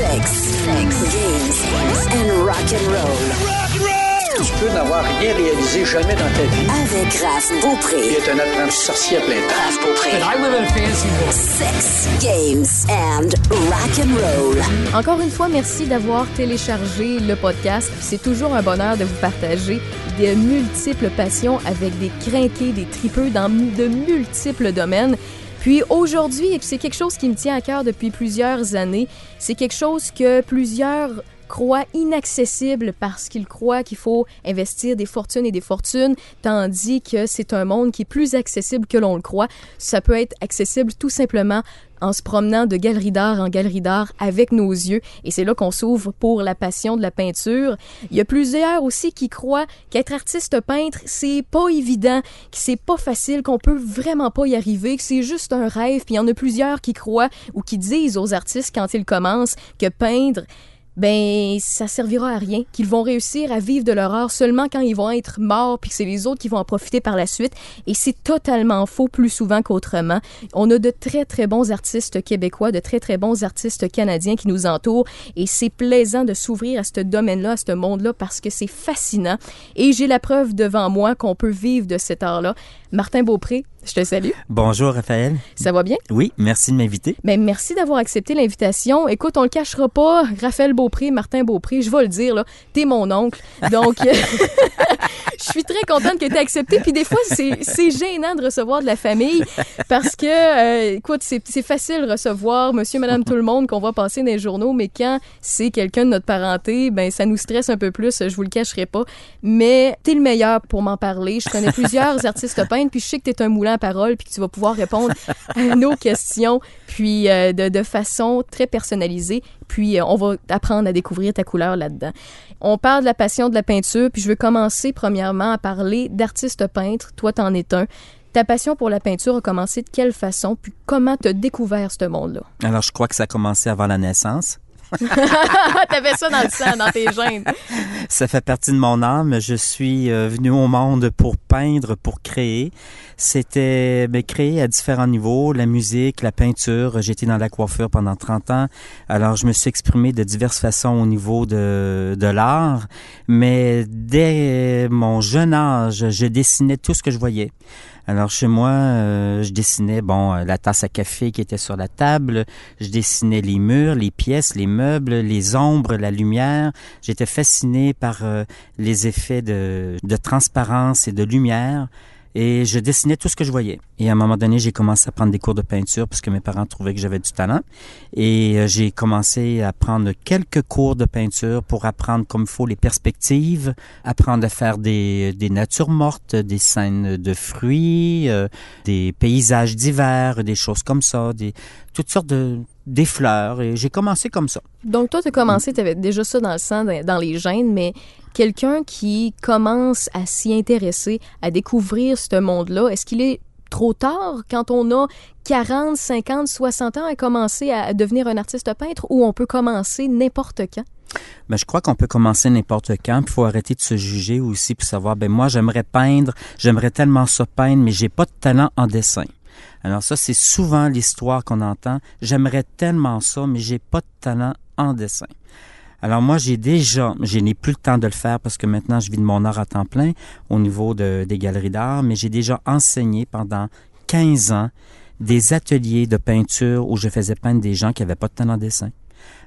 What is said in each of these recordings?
Sex, sex, games and rock and roll. Tu peux n'avoir rien réalisé jamais dans ta vie. Avec Raph Beaupré. Il est un apprenti sorcier à plein temps. Raph Beaupré. I live in a fancy world. Sex, games and rock and roll. Encore une fois, merci d'avoir téléchargé le podcast. C'est toujours un bonheur de vous partager de multiples passions avec des crinqués, des tripeux dans de multiples domaines. Puis aujourd'hui, c'est quelque chose qui me tient à cœur depuis plusieurs années. C'est quelque chose que plusieurs croient inaccessible parce qu'ils croient qu'il faut investir des fortunes et des fortunes, tandis que c'est un monde qui est plus accessible que l'on le croit. Ça peut être accessible tout simplement en se promenant de galerie d'art en galerie d'art avec nos yeux. Et c'est là qu'on s'ouvre pour la passion de la peinture. Il y a plusieurs aussi qui croient qu'être artiste peintre, c'est pas évident, que c'est pas facile, qu'on peut vraiment pas y arriver, que c'est juste un rêve. Puis il y en a plusieurs qui croient ou qui disent aux artistes quand ils commencent que peindre, ben ça servira à rien, qu'ils vont réussir à vivre de leur art seulement quand ils vont être morts, puis c'est les autres qui vont en profiter par la suite. Et c'est totalement faux plus souvent qu'autrement. On a de très très bons artistes québécois, de très très bons artistes canadiens qui nous entourent, et c'est plaisant de s'ouvrir à ce domaine-là, à ce monde-là, parce que c'est fascinant. Et j'ai la preuve devant moi qu'on peut vivre de cet art-là. Martin Beaupré, je te salue. Bonjour Raphaël. Ça va bien? Oui, merci de m'inviter. Ben, merci d'avoir accepté l'invitation. Écoute, on le cachera pas. Raphaël Beaupré, Martin Beaupré, je vais le dire, là, t'es mon oncle. Donc, très contente que tu aies accepté. Puis des fois, c'est gênant de recevoir de la famille parce que, euh, écoute, c'est facile de recevoir monsieur, madame, tout le monde qu'on voit passer dans les journaux, mais quand c'est quelqu'un de notre parenté, ben ça nous stresse un peu plus, je vous le cacherai pas. Mais t'es le meilleur pour m'en parler. Je connais plusieurs artistes peintres puis je sais que tu es un moulin à parole, puis que tu vas pouvoir répondre à nos questions, puis euh, de, de, façon très personnalisée. Puis euh, on va apprendre à découvrir ta couleur là-dedans. On parle de la passion de la peinture, puis je veux commencer premièrement à parler d'artiste peintre. Toi, t'en es un. Ta passion pour la peinture a commencé de quelle façon, puis comment t'as découvert ce monde-là? Alors, je crois que ça a commencé avant la naissance. T'avais ça dans le sang, dans tes gènes. Ça fait partie de mon âme. Je suis euh, venu au monde pour peindre, pour créer. C'était ben, créer à différents niveaux, la musique, la peinture. J'étais dans la coiffure pendant 30 ans. Alors, je me suis exprimé de diverses façons au niveau de, de l'art. Mais dès mon jeune âge, je dessinais tout ce que je voyais. Alors chez moi, euh, je dessinais bon euh, la tasse à café qui était sur la table, je dessinais les murs, les pièces, les meubles, les ombres, la lumière. J'étais fasciné par euh, les effets de, de transparence et de lumière et je dessinais tout ce que je voyais. Et à un moment donné, j'ai commencé à prendre des cours de peinture parce que mes parents trouvaient que j'avais du talent. Et euh, j'ai commencé à prendre quelques cours de peinture pour apprendre comme il faut les perspectives, apprendre à faire des, des natures mortes, des scènes de fruits, euh, des paysages d'hiver, des choses comme ça, des, toutes sortes de des fleurs et j'ai commencé comme ça. Donc toi tu as commencé, tu avais déjà ça dans le sang, dans les gènes, mais quelqu'un qui commence à s'y intéresser, à découvrir ce monde-là, est-ce qu'il est trop tard quand on a 40, 50, 60 ans à commencer à devenir un artiste peintre ou on peut commencer n'importe quand? Ben, je crois qu'on peut commencer n'importe quand. Il faut arrêter de se juger aussi pour savoir, ben moi j'aimerais peindre, j'aimerais tellement ça peindre, mais j'ai pas de talent en dessin. Alors ça, c'est souvent l'histoire qu'on entend. J'aimerais tellement ça, mais j'ai pas de talent en dessin. Alors moi, j'ai déjà, je n'ai plus le temps de le faire parce que maintenant, je vis de mon art à temps plein au niveau de, des galeries d'art, mais j'ai déjà enseigné pendant 15 ans des ateliers de peinture où je faisais peindre des gens qui n'avaient pas de talent en dessin.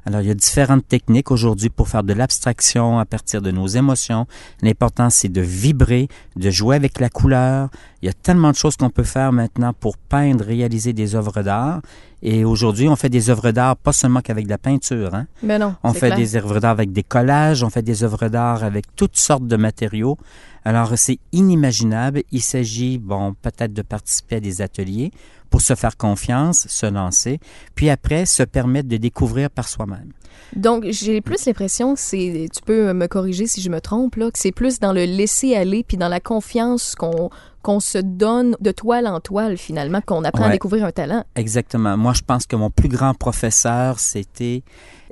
Alors, il y a différentes techniques aujourd'hui pour faire de l'abstraction à partir de nos émotions. L'important, c'est de vibrer, de jouer avec la couleur. Il y a tellement de choses qu'on peut faire maintenant pour peindre, réaliser des œuvres d'art. Et aujourd'hui, on fait des œuvres d'art pas seulement qu'avec de la peinture. Hein? Mais non. On fait des œuvres d'art avec des collages, on fait des œuvres d'art avec toutes sortes de matériaux. Alors, c'est inimaginable. Il s'agit, bon, peut-être de participer à des ateliers pour se faire confiance, se lancer, puis après se permettre de découvrir par soi-même. Donc, j'ai plus l'impression, c'est, tu peux me corriger si je me trompe, là, que c'est plus dans le laisser aller puis dans la confiance qu'on qu'on se donne de toile en toile finalement, qu'on apprend à découvrir un talent. Exactement. Moi, je pense que mon plus grand professeur, c'était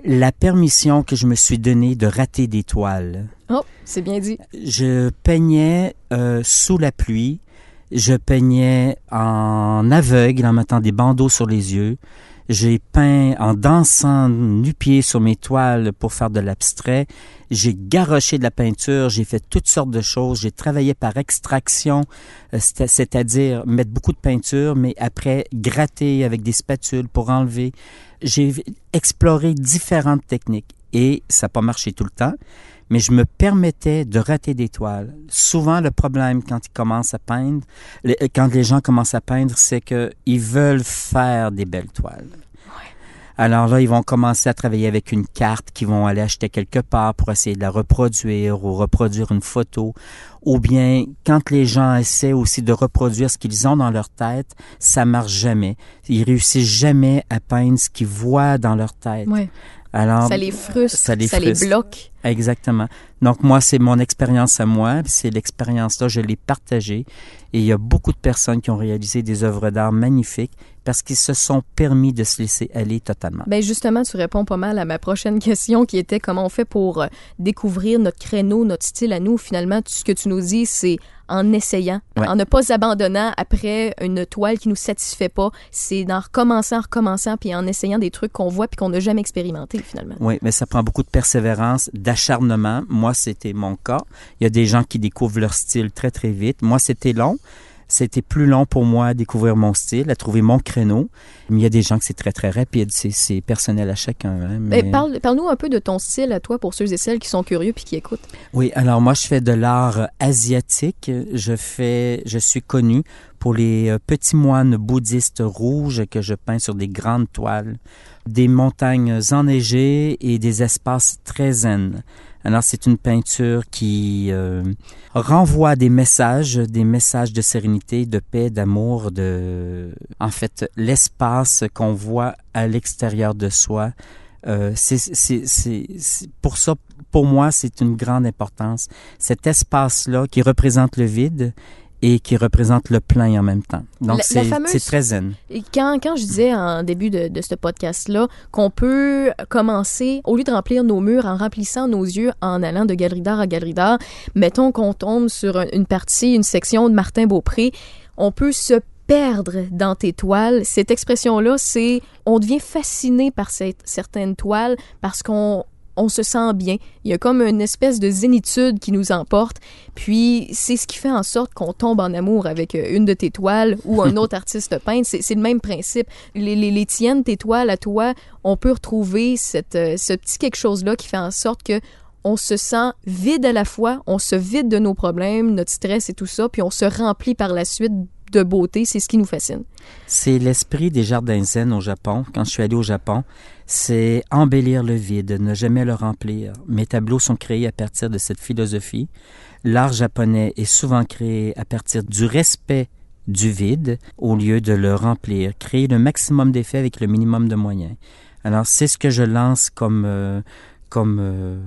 la permission que je me suis donnée de rater des toiles. Oh, c'est bien dit. Je peignais euh, sous la pluie je peignais en aveugle en mettant des bandeaux sur les yeux. J'ai peint en dansant nu-pied sur mes toiles pour faire de l'abstrait. J'ai garoché de la peinture, j'ai fait toutes sortes de choses. J'ai travaillé par extraction, euh, c'est- c'est-à-dire mettre beaucoup de peinture, mais après gratter avec des spatules pour enlever. J'ai exploré différentes techniques et ça n'a pas marché tout le temps mais je me permettais de rater des toiles. Souvent, le problème quand ils commencent à peindre, le- quand les gens commencent à peindre, c'est que ils veulent faire des belles toiles. Alors là, ils vont commencer à travailler avec une carte qu'ils vont aller acheter quelque part pour essayer de la reproduire ou reproduire une photo. Ou bien, quand les gens essaient aussi de reproduire ce qu'ils ont dans leur tête, ça marche jamais. Ils réussissent jamais à peindre ce qu'ils voient dans leur tête. Alors, Ça les frustre, ça les frustre. bloque. Exactement. Donc moi, c'est mon expérience à moi, c'est l'expérience-là, je l'ai partagée. Et il y a beaucoup de personnes qui ont réalisé des œuvres d'art magnifiques parce qu'ils se sont permis de se laisser aller totalement. Ben justement, tu réponds pas mal à ma prochaine question qui était comment on fait pour euh, découvrir notre créneau, notre style à nous. Finalement, ce que tu nous dis, c'est en essayant, Ouais. en ne pas abandonnant après une toile qui nous satisfait pas. C'est en recommençant, en recommençant, puis en essayant des trucs qu'on voit puis qu'on n'a jamais expérimenté finalement. Oui, mais ça prend beaucoup de persévérance, d'acharnement. Moi, c'était mon cas. Il y a des gens qui découvrent leur style très, très vite. Moi, c'était long. C'était plus long pour moi à découvrir mon style, à trouver mon créneau. Mais il y a des gens que c'est très, très rapide. C'est, personnel à chacun. hein, mais- Ben, parle, parle-nous un peu de ton style à toi pour ceux et celles qui sont curieux puis qui écoutent. Oui, alors moi je fais de l'art euh, asiatique. Je fais, je suis connu pour les euh, petits moines bouddhistes rouges que je peins sur des grandes toiles, des montagnes enneigées et des espaces très zen. Alors c'est une peinture qui euh, renvoie des messages, des messages de sérénité, de paix, d'amour, de, en fait, l'espace qu'on voit à l'extérieur de soi. Euh, c'est, pour ça, pour moi, c'est une grande importance. Cet espace-là qui représente le vide et qui représente le plein en même temps. Donc, c'est, fameuse- très zen. Quand, quand je disais en début de, de ce podcast-là qu'on peut commencer, au lieu de remplir nos murs, en remplissant nos yeux, en allant de galerie d'art à galerie d'art, mettons qu'on tombe sur un- une partie, une section de Martin Beaupré, on peut se perdre dans tes toiles. Cette expression-là, c'est on devient fasciné par cette, certaines toiles parce qu'on on se sent bien. Il y a comme une espèce de zénitude qui nous emporte. Puis c'est ce qui fait en sorte qu'on tombe en amour avec euh, une de tes toiles ou un autre artiste peintre. C'est c'est le même principe. Les, les, les tiennes, tes toiles à toi, on peut retrouver cette, euh, ce petit quelque chose-là qui fait en sorte que on se sent vide à la fois, on se vide de nos problèmes, notre stress et tout ça, puis on se remplit par la suite de beauté. C'est ce qui nous fascine. C'est l'esprit des jardins zen au Japon. Quand je suis allé au Japon, c'est embellir le vide, ne jamais le remplir. Mes tableaux sont créés à partir de cette philosophie. L'art japonais est souvent créé à partir du respect du vide au lieu de le remplir. Créer le maximum d'effets avec le minimum de moyens. Alors c'est ce que je lance comme euh, comme euh,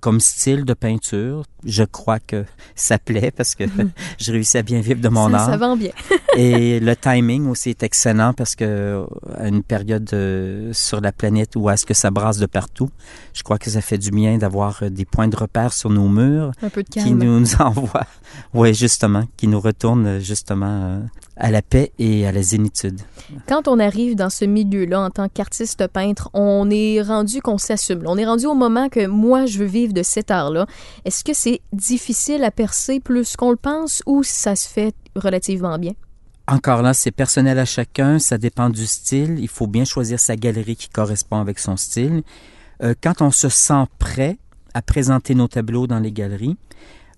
comme style de peinture. Je crois que ça plaît parce que je réussis à bien vivre de mon ça, art. ça vend bien. Et le timing aussi est excellent parce que à une période euh, sur la planète où est-ce que ça brasse de partout, je crois que ça fait du bien d'avoir euh, des points de repère sur nos murs Un peu de qui calme. nous, nous envoient, oui justement, qui nous retournent euh, justement euh, à la paix et à la zénitude. Quand on arrive dans ce milieu-là en tant qu'artiste peintre, on est rendu qu'on s'assume. On est rendu au moment que moi, je veux vivre de cet art-là? Est-ce que c'est difficile à percer plus qu'on le pense ou ça se fait relativement bien? Encore là, c'est personnel à chacun, ça dépend du style. Il faut bien choisir sa galerie qui correspond avec son style. Euh, quand on se sent prêt à présenter nos tableaux dans les galeries,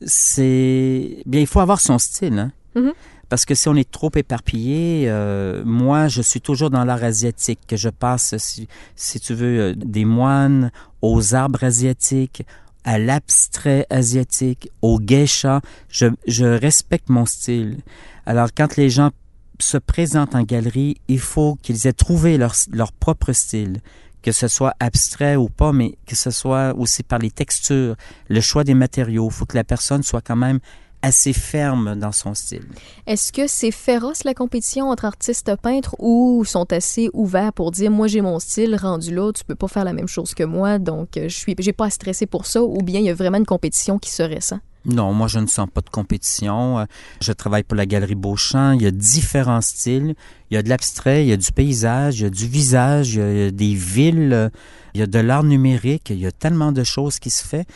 c'est bien, il faut avoir son style. Hein? Mhm. Parce que si on est trop éparpillé, euh, moi, je suis toujours dans l'art asiatique, que je passe, si, si tu veux, euh, des moines aux arbres asiatiques, à l'abstrait asiatique, au geisha. Je, je respecte mon style. Alors, quand les gens se présentent en galerie, il faut qu'ils aient trouvé leur, leur propre style, que ce soit abstrait ou pas, mais que ce soit aussi par les textures, le choix des matériaux. Il faut que la personne soit quand même assez ferme dans son style. Est-ce que c'est féroce la compétition entre artistes peintres ou sont assez ouverts pour dire moi j'ai mon style rendu là, tu peux pas faire la même chose que moi donc euh, je suis j'ai pas à stresser pour ça ou bien il y a vraiment une compétition qui se ressent? Non, moi je ne sens pas de compétition. Euh, Je travaille pour la Galerie Beauchamp. Il y a différents styles. Il y a de l'abstrait, il y a du paysage, il y a du visage, il y a des villes, euh, il y a de l'art numérique. Il y a tellement de choses qui se fait.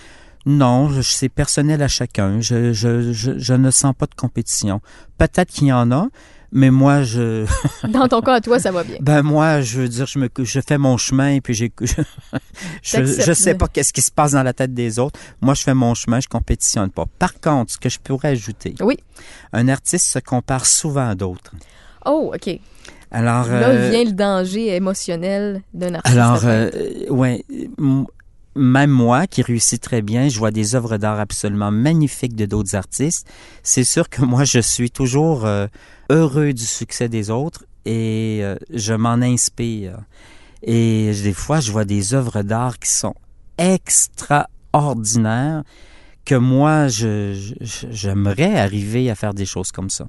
Non, je- c'est personnel à chacun. Je, je, je, je ne sens pas de compétition. Peut-être qu'il y en a, mais moi je, Dans ton cas, à toi, ça va bien. ben moi je veux dire, je me, je fais mon chemin et puis j'ai, je, je sais pas qu'est-ce qui se passe dans la tête des autres. Moi je fais mon chemin, je compétitionne pas. Par contre, ce que je pourrais ajouter, Oui. un artiste se compare souvent à d'autres. Oh, OK. Alors, Là euh, vient le danger émotionnel d'un artiste. alors, euh, ouais, même moi qui réussis très bien, je vois des œuvres d'art absolument magnifiques de d'autres artistes. C'est sûr que moi, je suis toujours euh, heureux du succès des autres et euh, je m'en inspire. Et des fois, je vois des œuvres d'art qui sont extraordinaires que moi, j'aimerais arriver à faire des choses comme ça.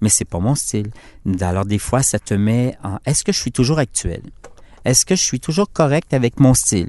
Mais c'est pas mon style. Alors des fois, ça te met en est-ce que je suis toujours actuel? Est-ce que je suis toujours correct avec mon style?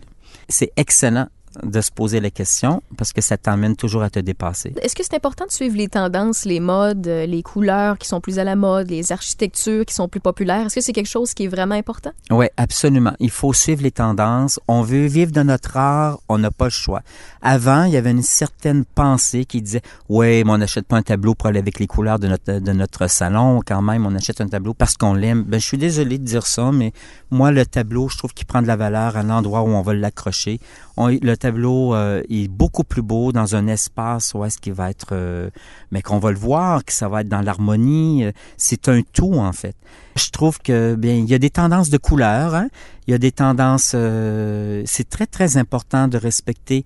C'est excellent de se poser la question parce que ça t'emmène toujours à te dépasser. Est-ce que c'est important de suivre les tendances, les modes, euh, les couleurs qui sont plus à la mode, les architectures qui sont plus populaires? Est-ce que c'est quelque chose qui est vraiment important? Oui, absolument. Il faut suivre les tendances. On veut vivre de notre art, on n'a pas le choix. Avant, il y avait une certaine pensée qui disait, ouais, mais on n'achète pas un tableau pour aller avec les couleurs de notre, de notre salon. Quand même, on achète un tableau parce qu'on l'aime. Ben, je suis désolé de dire ça, mais moi, le tableau, je trouve qu'il prend de la valeur à l'endroit où on va l'accrocher. On- le tableau euh, est beaucoup plus beau dans un espace où est-ce qu'il va être, euh, mais qu'on va le voir, que ça va être dans l'harmonie. Euh, C'est un tout, en fait. Je trouve que bien il y a des tendances de couleurs, hein. il y a des tendances. c'est très très important de respecter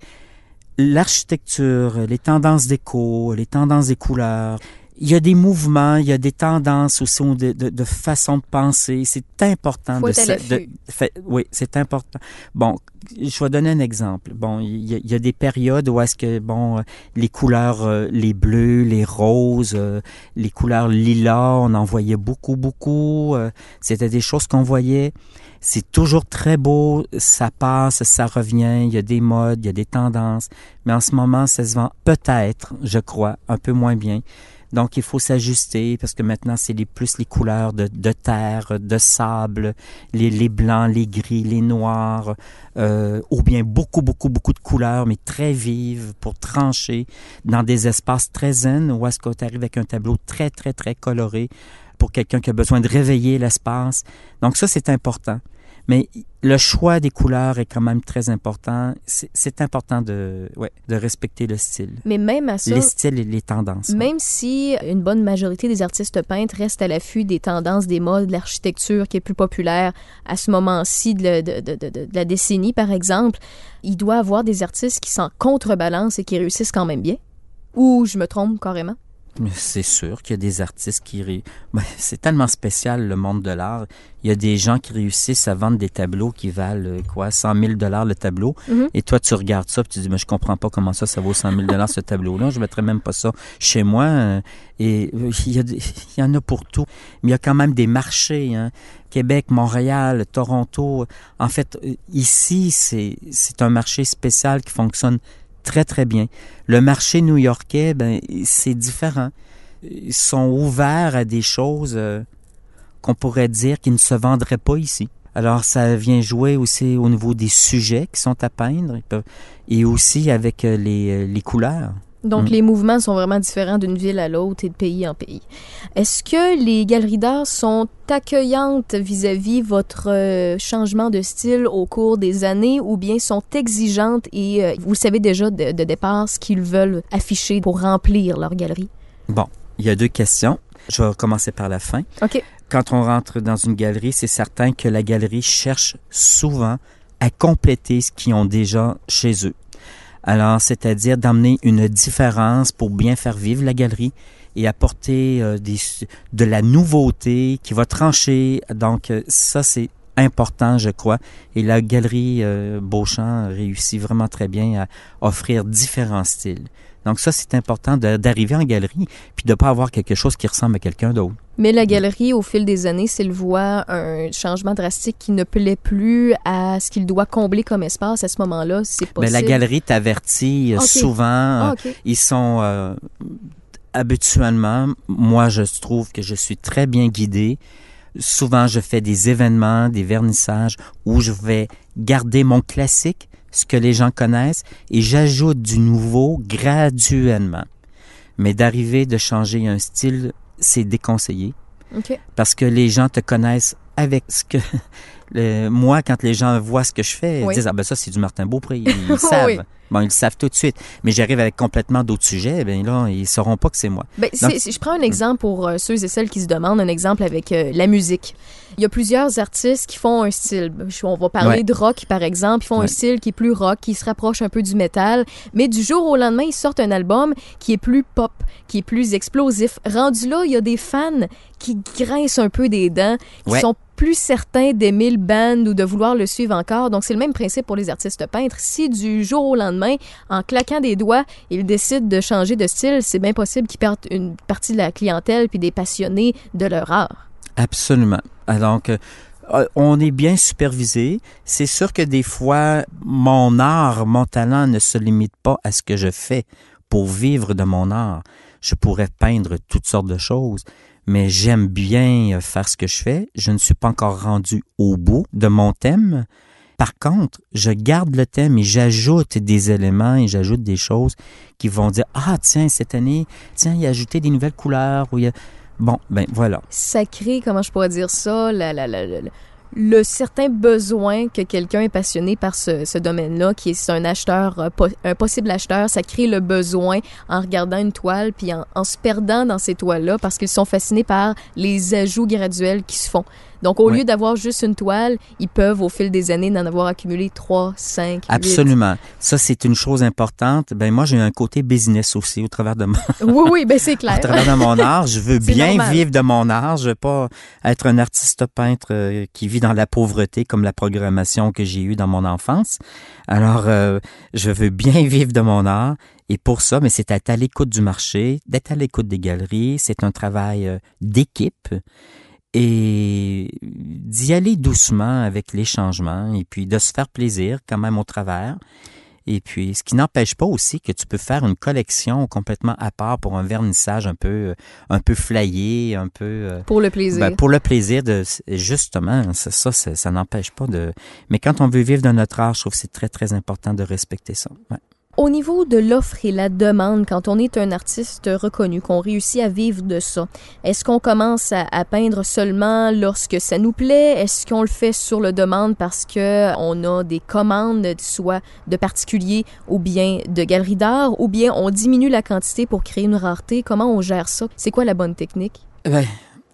l'architecture, les tendances déco, les tendances des couleurs. Il y a des mouvements, il y a des tendances aussi de, de, de façon de penser. C'est important Faut de, de- fait- oui, c'est important. Bon, je vais donner un exemple. Bon, il y a, il y a des périodes où est-ce que bon, euh, les couleurs, euh, les bleus, les roses, euh, les couleurs lilas, on en voyait beaucoup, beaucoup. euh, C'était des choses qu'on voyait. C'est toujours très beau, ça passe, ça revient, il y a des modes, il y a des tendances, mais en ce moment, ça se vend peut-être, je crois, un peu moins bien. Donc, il faut s'ajuster parce que maintenant, c'est les, plus les couleurs de, terre, de sable, les, blancs, les gris, les noirs, euh, ou bien beaucoup, beaucoup, beaucoup de couleurs, mais très vives pour trancher dans des espaces très zen où est-ce que tu arrives avec un tableau très, très, très coloré pour quelqu'un qui a besoin de réveiller l'espace. Donc, ça, c'est important. Mais le choix des couleurs est quand même très important. C'est important de, ouais, de respecter le style. Mais même à ça, Les styles et les tendances. même si une bonne majorité des artistes peintres restent à l'affût des tendances, des modes, de l'architecture qui est plus populaire à ce moment-ci de, de- de- la décennie, par exemple, il doit y avoir des artistes qui s'en contrebalancent et qui réussissent quand même bien. Ou je me trompe carrément? C'est sûr qu'il y a des artistes qui... Ben, c'est tellement spécial, le monde de l'art. Il y a des gens qui réussissent à vendre des tableaux qui valent, euh, quoi, 100 000 dollars le tableau. Mhm. Et toi, tu regardes ça, puis tu dis, mais je comprends pas comment ça, ça vaut 100 000 dollars ce tableau-là. Je mettrais même pas ça chez moi. euh, Et euh, il y, a des- il y en a pour tout. Mais il y a quand même des marchés, hein. Québec, Montréal, Toronto. En fait, euh, ici, c'est un marché spécial qui fonctionne très, très bien. Le marché new-yorkais, ben, c'est différent. Ils sont ouverts à des choses euh, qu'on pourrait dire qui ne se vendraient pas ici. Alors, ça vient jouer aussi au niveau des sujets qui sont à peindre et aussi avec euh, euh, les couleurs. Donc, Mm. les mouvements sont vraiment différents d'une ville à l'autre et de pays en pays. Est-ce que les galeries d'art sont accueillantes vis-à-vis votre euh, changement de style au cours des années ou bien sont exigeantes et euh, vous savez déjà de, de départ ce qu'ils veulent afficher pour remplir leur galerie? Bon, il y a deux questions. Je vais commencer par la fin. OK. Quand on rentre dans une galerie, c'est certain que la galerie cherche souvent à compléter ce qu'ils ont déjà chez eux. Alors, c'est-à-dire d'amener une différence pour bien faire vivre la galerie et apporter euh, des, de la nouveauté qui va trancher. Donc, euh, ça, c'est important, je crois. Et la galerie euh, Beauchamp réussit vraiment très bien à offrir différents styles. Donc ça, c'est important d'arriver en galerie puis de pas avoir quelque chose qui ressemble à quelqu'un d'autre. Mais la galerie, au fil des années, s'il voit un changement drastique qui ne plaît plus à ce qu'il doit combler comme espace à ce moment-là, c'est possible. Mais la galerie t'avertit euh, souvent. Ah, ils sont euh, habituellement, moi, je trouve que je suis très bien guidé. Souvent, je fais des événements, des vernissages où je vais garder mon classique, ce que les gens connaissent, et j'ajoute du nouveau graduellement. Mais d'arriver de changer un style, c'est déconseillé. Parce que les gens te connaissent avec ce que moi quand les gens voient ce que je fais, ils disent ah ben ça c'est du Martin Beaupré, ils savent. Bon, ils le savent tout de suite. Mais j'arrive avec complètement d'autres sujets, ben là, ils sauront pas que c'est moi. Ben, si je prends un exemple pour euh, ceux et celles qui se demandent, un exemple avec euh, la musique. Il y a plusieurs artistes qui font un style. On va parler de rock, par exemple. Ils font un style qui est plus rock, qui se rapproche un peu du métal. Mais du jour au lendemain, ils sortent un album qui est plus pop, qui est plus explosif. Rendu là, il y a des fans qui grincent un peu des dents, qui sont plus certains d'aimer le band ou de vouloir le suivre encore. Donc, c'est le même principe pour les artistes peintres. Si du jour au lendemain, en claquant des doigts, ils décident de changer de style, c'est bien possible qu'ils perdent une partie de la clientèle puis des passionnés de leur art. Absolument. Donc, euh, on est bien supervisé. C'est sûr que des fois, mon art, mon talent ne se limite pas à ce que je fais pour vivre de mon art. Je pourrais peindre toutes sortes de choses, mais j'aime bien faire ce que je fais. Je ne suis pas encore rendu au bout de mon thème. Par contre, je garde le thème et j'ajoute des éléments et j'ajoute des choses qui vont dire ah tiens cette année tiens il y a ajouté des nouvelles couleurs ou il y a bon ben voilà. Ça crée comment je pourrais dire ça? La, la, la, le certain besoin que quelqu'un est passionné par ce, ce domaine-là, qui est un acheteur, euh, un possible acheteur, ça crée le besoin en regardant une toile, puis en, en se perdant dans ces toiles-là, parce qu'ils sont fascinés par les ajouts graduels qui se font. Donc, au lieu d'avoir juste une toile, ils peuvent, au fil des années, d'en avoir accumulé trois, cinq, Absolument. Ça, c'est une chose importante. Ben, moi, j'ai un côté business aussi au travers de mon... oui, oui, ben, c'est clair. au travers de mon art. Je veux bien vivre de mon art. Je veux pas être un artiste peintre euh, qui vit dans la pauvreté comme la programmation que j'ai eue dans mon enfance. Alors, euh, je veux bien vivre de mon art. Et pour ça, mais c'est d'être à l'écoute du marché, d'être à l'écoute des galeries. C'est un travail euh, d'équipe et d'y aller doucement avec les changements et puis de se faire plaisir quand même au travers. Et puis, ce qui n'empêche pas aussi que tu peux faire une collection complètement à part pour un vernissage un peu, un peu flyé, un peu. Euh, pour le plaisir. Ben, pour le plaisir de, justement, ça, ça, ça, n'empêche pas de. Mais quand on veut vivre de notre art, je trouve que c'est très, très important de respecter ça. Ouais. Au niveau de l'offre et la demande, quand on est un artiste reconnu, qu'on réussit à vivre de ça, est-ce qu'on commence à, peindre seulement lorsque ça nous plaît? Est-ce qu'on le fait sur le demande parce que on a des commandes, soit de particuliers ou bien de galeries d'art, ou bien on diminue la quantité pour créer une rareté? Comment on gère ça? C'est quoi la bonne technique? Ben,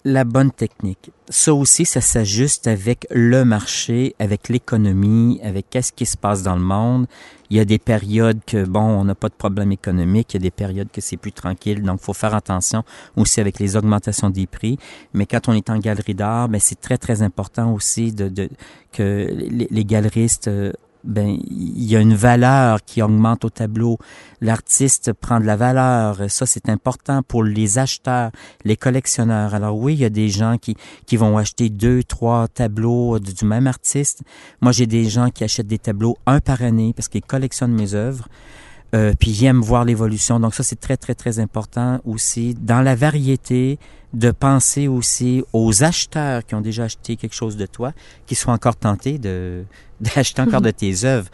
la bonne technique. Ça aussi, ça s'ajuste avec le marché, avec l'économie, avec qu'est-ce qui se passe dans le monde. Il y a des périodes que, bon, on n'a pas de problème économique, il y a des périodes que c'est plus tranquille, donc faut faire attention aussi avec les augmentations des prix. Mais quand on est en galerie d'art, ben c'est très, très important aussi de, de que les, les galeristes euh, ben il y a une valeur qui augmente au tableau. L'artiste prend de la valeur. Ça, c'est important pour les acheteurs, les collectionneurs. Alors oui, il y a des gens qui, qui vont acheter deux, trois tableaux du, même artiste. Moi, j'ai des gens qui achètent des tableaux un par année parce qu'ils collectionnent mes œuvres. Euh, puis ils aiment voir l'évolution. Donc ça, c'est très, très, très important aussi. Dans la variété, de penser aussi aux acheteurs qui ont déjà acheté quelque chose de toi, qui sont encore tentés de d'acheter encore de tes œuvres,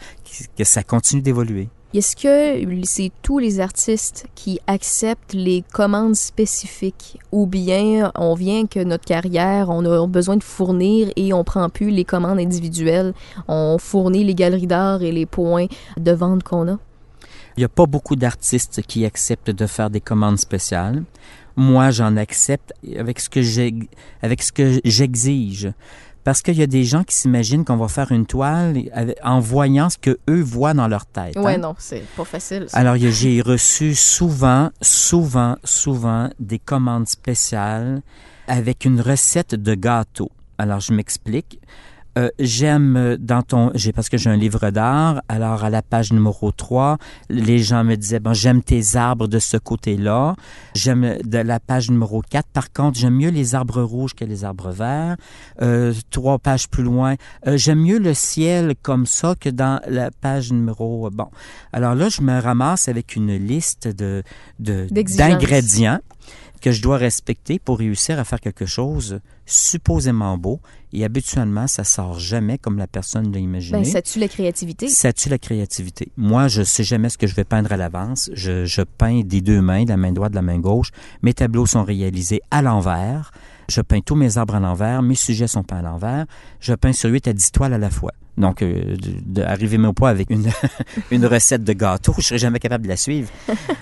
que ça continue d'évoluer. Est-ce que c'est tous les artistes qui acceptent les commandes spécifiques ou bien on vient que notre carrière, on a besoin de fournir et on prend plus les commandes individuelles, on fournit les galeries d'art et les points de vente qu'on a? Il n'y a pas beaucoup d'artistes qui acceptent de faire des commandes spéciales. Moi, j'en accepte avec ce que avec ce que j'exige. Parce qu'il y a des gens qui s'imaginent qu'on va faire une toile en voyant ce que eux voient dans leur tête. Oui, hein. non, c'est pas facile. Alors, j'ai reçu souvent, souvent, souvent des commandes spéciales avec une recette de gâteau. Alors, je m'explique. Euh, j'aime euh, dans ton, j'ai parce que j'ai un livre d'art. Alors à la page numéro 3, les gens me disaient bon, j'aime tes arbres de ce côté-là. J'aime de la page numéro 4. Par contre, j'aime mieux les arbres rouges que les arbres verts. Euh, trois pages plus loin, euh, j'aime mieux le ciel comme ça que dans la page numéro bon. Alors là, je me ramasse avec une liste de d'ingrédients que je dois respecter pour réussir à faire quelque chose supposément beau. Et habituellement, ça sort jamais comme la personne l'a imaginé. Ben, ça tue la créativité. Ça tue la créativité. Moi, je sais jamais ce que je vais peindre à l'avance. Je, je peins des deux mains, de la main droite, de la main gauche. Mes tableaux sont réalisés à l'envers. Je peins tous mes arbres à l'envers. Mes sujets sont peints à l'envers. Je peins sur 8 à 10 toiles à la fois. Donc, euh, arrivez-moi pas avec une, une recette de gâteau. Je serais jamais capable de la suivre.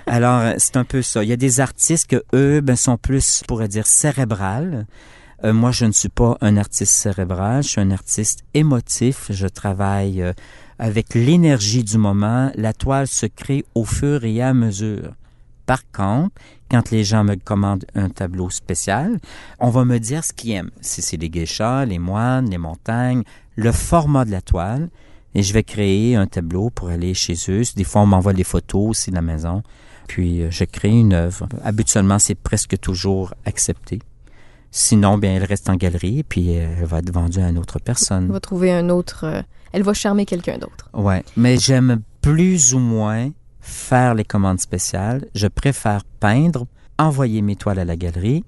Alors, euh, c'est un peu ça. Il y a des artistes que eux, ben, sont plus, on pourrait dire, cérébrales. Euh, moi, je ne suis pas un artiste cérébral, je suis un artiste émotif. Je travaille euh, avec l'énergie du moment. La toile se crée au fur et à mesure. Par contre, quand les gens me commandent un tableau spécial, on va me dire ce qu'ils aiment. Si c'est les geishas, les moines, les montagnes, le format de la toile. Et je vais créer un tableau pour aller chez eux. Des fois, on m'envoie des photos aussi de la maison. Puis, euh, je crée une œuvre. Habituellement, c'est presque toujours accepté. Sinon, bien, elle reste en galerie, puis euh, elle va être vendue à une autre On personne. va trouver un autre. euh, elle va charmer quelqu'un d'autre. Ouais, mais j'aime plus ou moins faire les commandes spéciales. Je préfère peindre, envoyer mes toiles à la galerie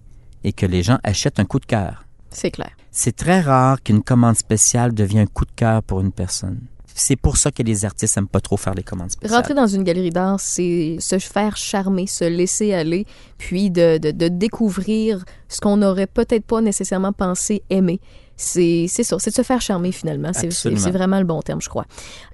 et que les gens achètent un coup de cœur. C'est clair. C'est très rare qu'une commande spéciale devienne un coup de cœur pour une personne. C'est pour ça que les artistes n'aiment pas trop faire les commandes spéciales. Rentrer dans une galerie d'art, c'est se faire charmer, se laisser aller, puis de, de, de découvrir ce qu'on n'aurait peut-être pas nécessairement pensé aimer. C'est ça, c'est de se faire charmer finalement. C'est vraiment le bon terme, je crois.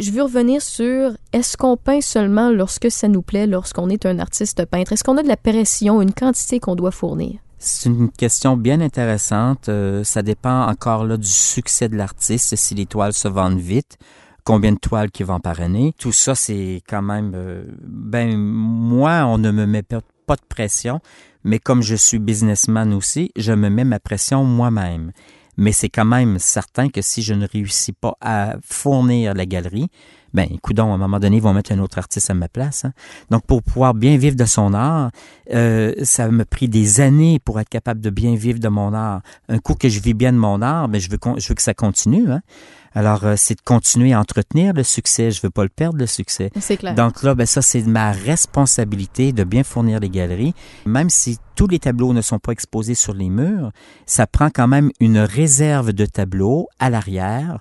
Je veux revenir sur est-ce qu'on peint seulement lorsque ça nous plaît, lorsqu'on est un artiste peintre? Est-ce qu'on a de la pression, une quantité qu'on doit fournir? C'est une question bien intéressante. Euh, ça dépend encore là du succès de l'artiste, si les toiles se vendent vite, combien de toiles qui vont par année. Tout ça, c'est quand même... euh, ben, moi, on ne me met pas de pression, mais comme je suis businessman aussi, je me mets ma pression moi-même. Mais c'est quand même certain que si je ne réussis pas à fournir la galerie, ben, coudon, à un moment donné, ils vont mettre un autre artiste à ma place. hein. Donc, pour pouvoir bien vivre de son art, euh, ça m'a pris des années pour être capable de bien vivre de mon art. Un coup que je vis bien de mon art, ben, je veux, je veux que ça continue. Hein? Alors, euh, c'est de continuer à entretenir le succès. Je veux pas le perdre, le succès. C'est clair. Donc là, ben ça, c'est ma responsabilité de bien fournir les galeries. Même si tous les tableaux ne sont pas exposés sur les murs, ça prend quand même une réserve de tableaux à l'arrière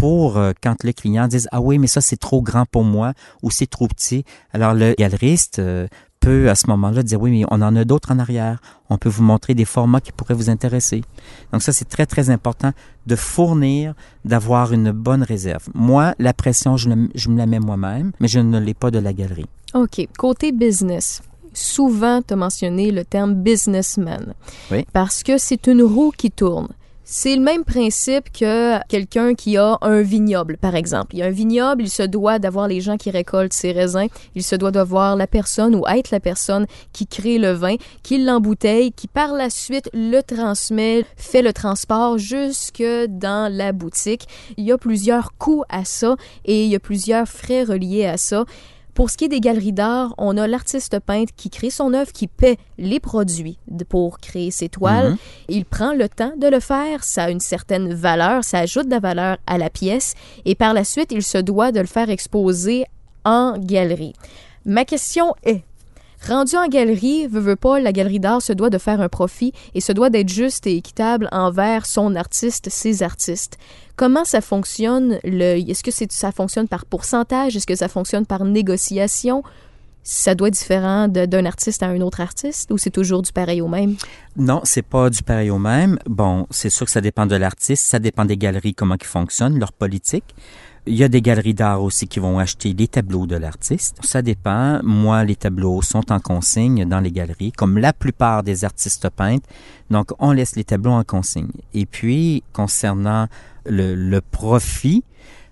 pour euh, quand le client dise ah oui mais ça c'est trop grand pour moi ou c'est trop petit alors le galeriste euh, peut à ce moment-là dire oui mais on en a d'autres en arrière on peut vous montrer des formats qui pourraient vous intéresser donc ça c'est très très important de fournir d'avoir une bonne réserve moi la pression je, le- je me la mets moi-même mais je ne l'ai pas de la galerie OK. Côté business, souvent, tu as mentionné le terme businessman. Oui. Parce que c'est une roue qui tourne. C'est le même principe que quelqu'un qui a un vignoble, par exemple. Il y a un vignoble, il se doit d'avoir les gens qui récoltent ses raisins, il se doit d'avoir la personne ou être la personne qui crée le vin, qui l'embouteille, qui par la suite le transmet, fait le transport jusque dans la boutique. Il y a plusieurs coûts à ça et il y a plusieurs frais reliés à ça. Pour ce qui est des galeries d'art, on a l'artiste peintre qui crée son œuvre, qui paie les produits pour créer ses toiles. Mhm. Il prend le temps de le faire, ça a une certaine valeur, ça ajoute de la valeur à la pièce, et par la suite, il se doit de le faire exposer en galerie. Ma question est, rendu en galerie, veut, veut pas, la galerie d'art se doit de faire un profit et se doit d'être juste et équitable envers son artiste, ses artistes. Comment ça fonctionne? Est-ce que ça fonctionne par pourcentage? Est-ce que ça fonctionne par négociation? Ça doit être différent d'un artiste à un autre artiste ou c'est toujours du pareil au même? Non, c'est pas du pareil au même. Bon, c'est sûr que ça dépend de l'artiste, ça dépend des galeries, comment ils fonctionnent, leur politique. Il y a des galeries d'art aussi qui vont acheter les tableaux de l'artiste. Ça dépend. Moi, les tableaux sont en consigne dans les galeries, comme la plupart des artistes peintres. Donc, on laisse les tableaux en consigne. Et puis, concernant le, le profit,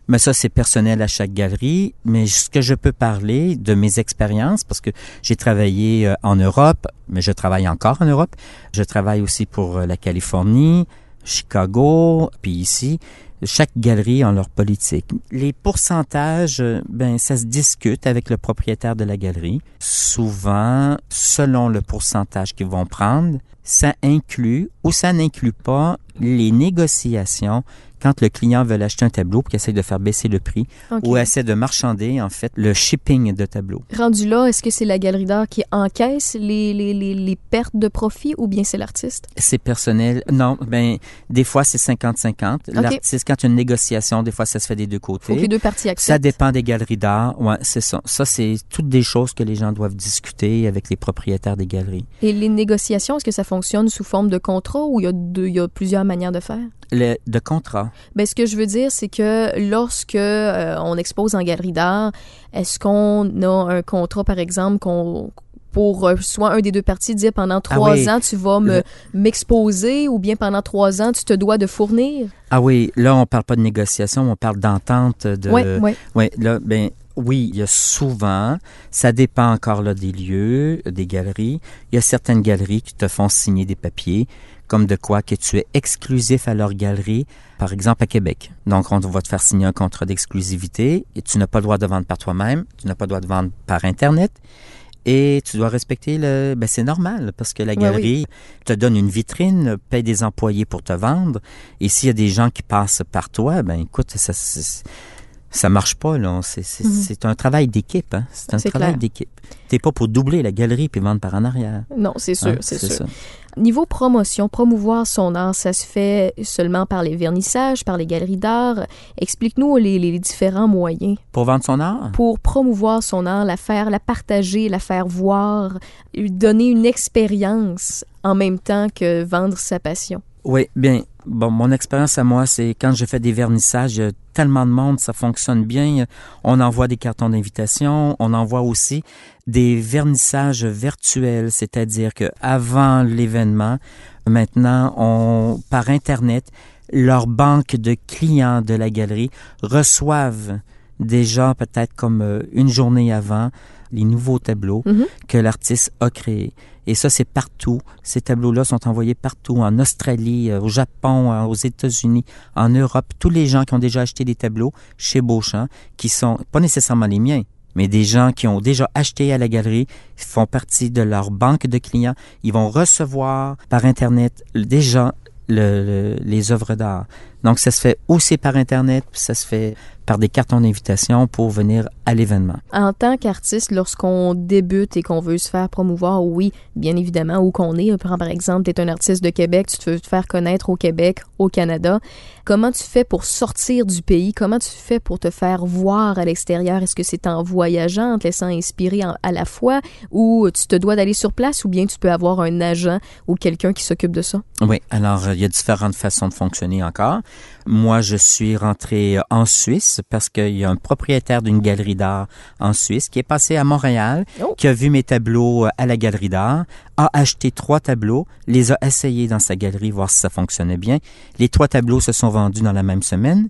mais ça, c'est personnel à chaque galerie. Mais ce que je peux parler de mes expériences, parce que j'ai travaillé euh, en Europe, mais je travaille encore en Europe. Je travaille aussi pour euh, la Californie, Chicago, puis ici. Chaque galerie a leur politique. Les pourcentages, euh, ben, ça se discute avec le propriétaire de la galerie. Souvent, selon le pourcentage qu'ils vont prendre, ça inclut ou ça n'inclut pas les négociations quand le client veut acheter un tableau puis qu'il essaie de faire baisser le prix ou essaie de marchander, en fait, le shipping de tableaux. Rendu là, est-ce que c'est la galerie d'art qui encaisse les, les, les, les pertes de profit ou bien c'est l'artiste? C'est personnel. Non, ben, des fois, c'est 50-50. L'artiste, quand il y a une négociation, des fois, ça se fait des deux Faut que côtés. les deux parties acceptent. Ça dépend des galeries d'art. Ouais, c'est ça. Ça, c'est toutes des choses que les gens doivent discuter avec les propriétaires des galeries. Et les négociations, est-ce que ça fonctionne sous forme de contrat ou il y a, deux- il y a plusieurs manières de faire? Le, de contrat? Ben, ce que je veux dire, c'est que lorsque euh, on expose en galerie d'art, est-ce qu'on a un contrat, par exemple, qu'on pour euh, soit un des deux parties dire pendant trois Ah oui. ans tu vas me m'exposer ou bien pendant trois ans tu te dois de fournir? Ah oui, là, on parle pas de négociation, on parle d'entente de. Oui, oui. Ouais, là, ben oui, il y a souvent, ça dépend encore là des lieux, des galeries. Il y a certaines galeries qui te font signer des papiers, comme de quoi que tu es exclusif à leur galerie, par exemple à Québec. Donc, on va te faire signer un contrat d'exclusivité et tu n'as pas le droit de vendre par toi-même, tu n'as pas le droit de vendre par Internet. Et tu dois respecter le... Ben, c'est normal, parce que la oui. galerie te donne une vitrine, paye des employés pour te vendre. Et s'il y a des gens qui passent par toi, ben écoute, ça, ça marche pas, là. C'est, Mhm. c'est un travail d'équipe, hein. C'est un travail d'équipe. T'es pas pour doubler la galerie puis vendre par en arrière. Non, c'est sûr, hein, c'est sûr. ça. Niveau promotion, promouvoir son art, ça se fait seulement par les vernissages, par les galeries d'art. Explique-nous les, les différents moyens Pour vendre son art? pour promouvoir son art, la faire, la partager, la faire voir, lui donner une expérience en même temps que vendre sa passion. Oui, bien. Bon, mon expérience à moi, c'est quand je fais des vernissages, a tellement de monde, ça fonctionne bien. On envoie des cartons d'invitation, on envoie aussi des vernissages virtuels, c'est-à-dire que avant l'événement, maintenant, on par internet, leur banque de clients de la galerie reçoivent déjà peut-être comme euh, une journée avant les nouveaux tableaux Mhm. que l'artiste a créés. Et ça, c'est partout. Ces tableaux-là sont envoyés partout, en Australie, euh, au Japon, euh, aux États-Unis, en Europe. Tous les gens qui ont déjà acheté des tableaux chez Beauchamp, qui sont pas nécessairement les miens, mais des gens qui ont déjà acheté à la galerie, font partie de leur banque de clients. Ils vont recevoir par Internet le- le- les œuvres d'art. Donc, ça se fait aussi par Internet, puis ça se fait par des cartons d'invitation pour venir à l'événement. En tant qu'artiste, lorsqu'on débute et qu'on veut se faire promouvoir, oui, bien évidemment, où qu'on est, par exemple, tu es un artiste de Québec, tu te veux te faire connaître au Québec, au Canada, comment tu fais pour sortir du pays? Comment tu fais pour te faire voir à l'extérieur? Est-ce que c'est en voyageant, en te laissant inspirer en- à la fois, ou tu te dois d'aller sur place, ou bien tu peux avoir un agent ou quelqu'un qui s'occupe de ça? Oui, alors euh, il y a différentes façons de fonctionner encore. Moi, je suis rentré euh, en Suisse parce qu'il y a un propriétaire d'une galerie d'art en Suisse qui est passé à Montréal, Oh. qui a vu mes tableaux euh, à la galerie d'art, a acheté trois tableaux, les a essayés dans sa galerie, voir si ça fonctionnait bien. Les trois tableaux se sont vendus dans la même semaine.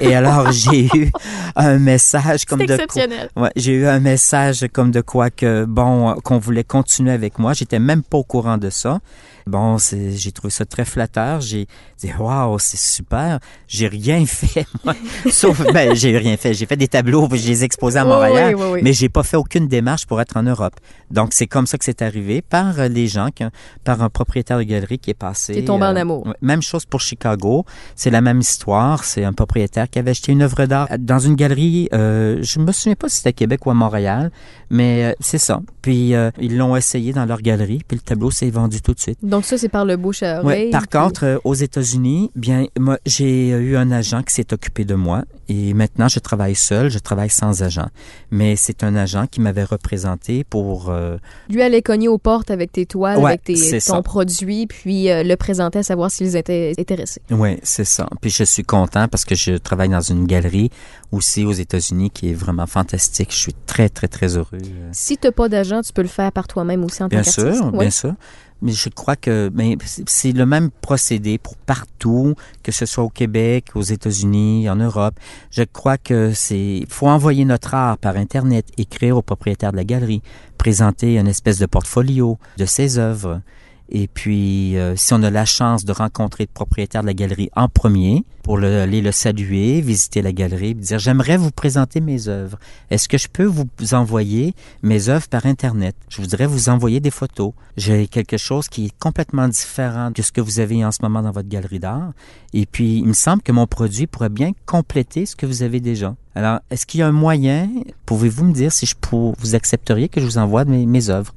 Et alors, j'ai eu un message comme de... exceptionnel. Ouais, j'ai eu un message comme de quoi que bon qu'on voulait continuer avec moi. J'étais même pas au courant de ça. Bon, j'ai trouvé ça très flatteur. J'ai dit waouh, c'est super. J'ai rien fait moi. Sauf ben j'ai rien fait. J'ai fait des tableaux, puis je les ai exposés à Montréal, oui, oui, oui. mais j'ai pas fait aucune démarche pour être en Europe. Donc c'est comme ça que c'est arrivé par euh, les gens, qui- par un propriétaire de galerie qui est passé. Qui est tombé en euh, amour. Même chose pour Chicago. C'est la même histoire. C'est un propriétaire qui avait acheté une œuvre d'art dans une galerie. Euh, je me souviens pas si c'était à Québec ou à Montréal, mais euh, c'est ça. Puis euh, ils l'ont essayé dans leur galerie, puis le tableau s'est vendu tout de suite. Donc ça, c'est par le bouche à Ouais, par contre, euh, aux États-Unis, bien, moi, j'ai eu un agent qui s'est occupé de moi et maintenant je travaille seul, je travaille sans agent. Mais c'est un agent qui m'avait représenté pour euh, Lui allait cogner aux portes avec tes toiles, Ouais, avec tes, ton ça. produit, puis euh, le présenter à savoir s'ils étaient intéressés. Oui, c'est ça. Puis je suis content parce que je travaille dans une galerie aussi aux États-Unis qui est vraiment fantastique. Je suis très, très, très heureux. euh. Si tu n'as pas d'agent, tu peux le faire par toi-même aussi en Bien tant qu'artiste. sûr, Ouais. bien sûr. Mais je crois que c'est le même procédé pour partout, que ce soit au Québec, aux États-Unis, en Europe. Je crois que c'est faut envoyer notre art par internet, écrire au propriétaire de la galerie, présenter une espèce de portfolio de ses œuvres. Et puis, euh, si on a la chance de rencontrer le propriétaire de la galerie en premier, pour le, aller le saluer, visiter la galerie, dire j'aimerais vous présenter mes œuvres. Est-ce que je peux vous envoyer mes œuvres par Internet? Je voudrais vous envoyer des photos. J'ai quelque chose qui est complètement différent de ce que vous avez en ce moment dans votre galerie d'art. Et puis, il me semble que mon produit pourrait bien compléter ce que vous avez déjà. Alors, est-ce qu'il y a un moyen Pouvez-vous me dire si je pour, vous accepteriez que je vous envoie mes, mes œuvres?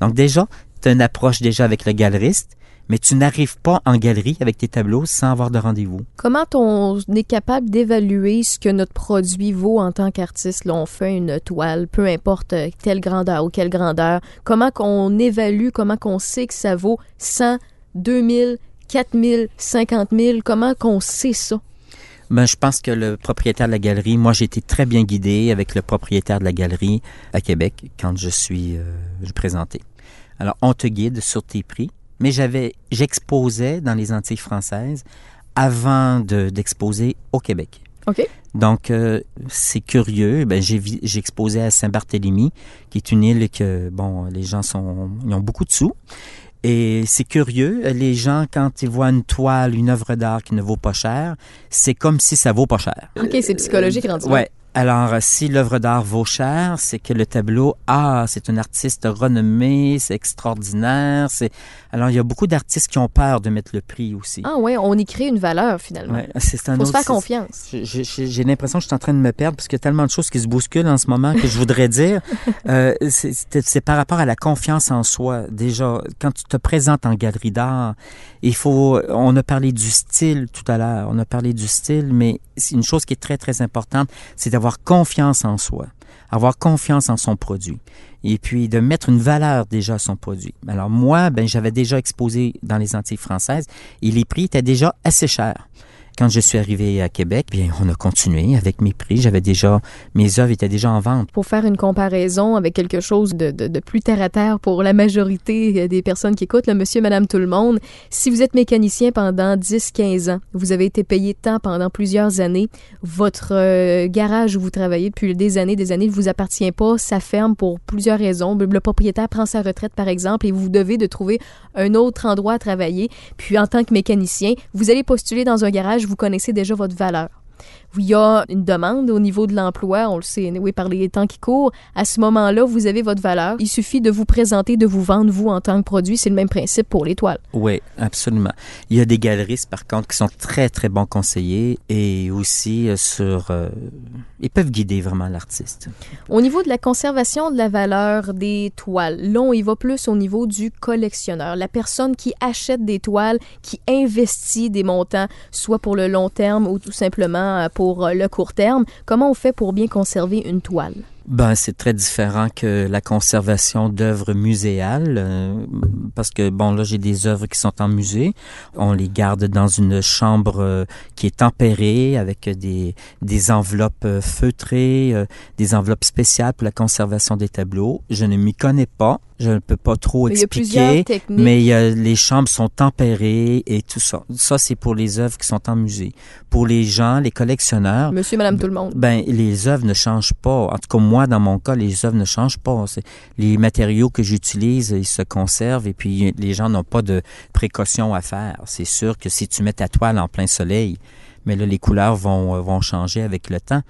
Donc déjà, tu as une approche déjà avec le galeriste, mais tu n'arrives pas en galerie avec tes tableaux sans avoir de rendez-vous. Comment on est capable d'évaluer ce que notre produit vaut en tant qu'artiste? Là, on fait une toile, peu importe telle grandeur ou quelle grandeur. Comment qu'on évalue, comment qu'on sait que ça vaut 100, 2000, 4000, 50 000? Comment qu'on sait ça? Ben, je pense que le propriétaire de la galerie, moi, j'ai été très bien guidé avec le propriétaire de la galerie à Québec quand je suis euh, présenté. Alors, on te guide sur tes prix, mais j'avais, j'exposais dans les Antilles françaises avant d'exposer au Québec. OK. Donc, euh, c'est curieux. Ben, j'ai, exposé à Saint-Barthélemy, qui est une île que, bon, les gens sont, ils ont beaucoup de sous. Et c'est curieux, les gens, quand ils voient une toile, une œuvre d'art qui ne vaut pas cher, c'est comme si ça vaut pas cher. OK, c'est psychologique, rendu Ouais, alors, si l'œuvre d'art vaut cher, c'est que le tableau, ah, c'est un artiste renommé, c'est extraordinaire. C'est alors il y a beaucoup d'artistes qui ont peur de mettre le prix aussi. Ah ouais, on y crée une valeur finalement. Ouais, c'est un Faut se faire confiance. J'ai l'impression que je suis en train de me perdre parce qu'il y a tellement de choses qui se bousculent en ce moment que je voudrais dire. euh, c'est par rapport à la confiance en soi. Déjà, quand tu te présentes en galerie d'art, il faut. On a parlé du style tout à l'heure. On a parlé du style, mais une chose qui est très très importante, c'est avoir confiance en soi, avoir confiance en son produit et puis de mettre une valeur déjà à son produit. Alors moi, ben j'avais déjà exposé dans les Antilles françaises et les prix étaient déjà assez chers. Quand je suis arrivé à Québec, bien, on a continué avec mes prix. J'avais déjà, mes œuvres étaient déjà en vente. Pour faire une comparaison avec quelque chose de, plus terre à terre pour la majorité des personnes qui écoutent, le monsieur, madame, tout le monde, si vous êtes mécanicien pendant 10, 15 ans, vous avez été payé tant pendant plusieurs années, votre euh, garage où vous travaillez depuis des années, des années ne vous appartient pas, ça ferme pour plusieurs raisons. Le propriétaire prend sa retraite, par exemple, et vous devez de trouver un autre endroit à travailler. Puis, en tant que mécanicien, vous allez postuler dans un garage, vous connaissez déjà votre valeur il y a une demande au niveau de l'emploi, on le sait, oui, par les temps qui courent. À ce moment-là, vous avez votre valeur. Il suffit de vous présenter, de vous vendre, vous, en tant que produit. C'est le même principe pour l'étoile. Oui, absolument. Il y a des galeristes, par contre, qui sont très, très bons conseillers et aussi euh, sur... Euh, ils peuvent guider vraiment l'artiste. Au niveau de la conservation de la valeur des toiles, là, on y va plus au niveau du collectionneur. La personne qui achète des toiles, qui investit des montants, soit pour le long terme ou tout simplement pour pour euh, le court terme. Comment on fait pour bien conserver une toile? Ben, c'est très différent que la conservation d'œuvres muséales, euh, parce que bon là j'ai des œuvres qui sont en musée, on les garde dans une chambre euh, qui est tempérée avec des des enveloppes feutrées, des enveloppes spéciales pour la conservation des tableaux. Je ne m'y connais pas, je ne peux pas trop expliquer, mais les chambres sont tempérées et tout ça. Ça, c'est pour les œuvres qui sont en musée. Pour les gens, les collectionneurs... Monsieur, madame, tout le monde. Ben, les œuvres ne changent pas. En tout cas, moi, dans mon cas, les œuvres ne changent pas. Les matériaux que j'utilise, ils se conservent et puis les gens n'ont pas de précautions à faire. C'est sûr que si tu mets ta toile en plein soleil, mais là, les couleurs vont, vont changer avec le temps.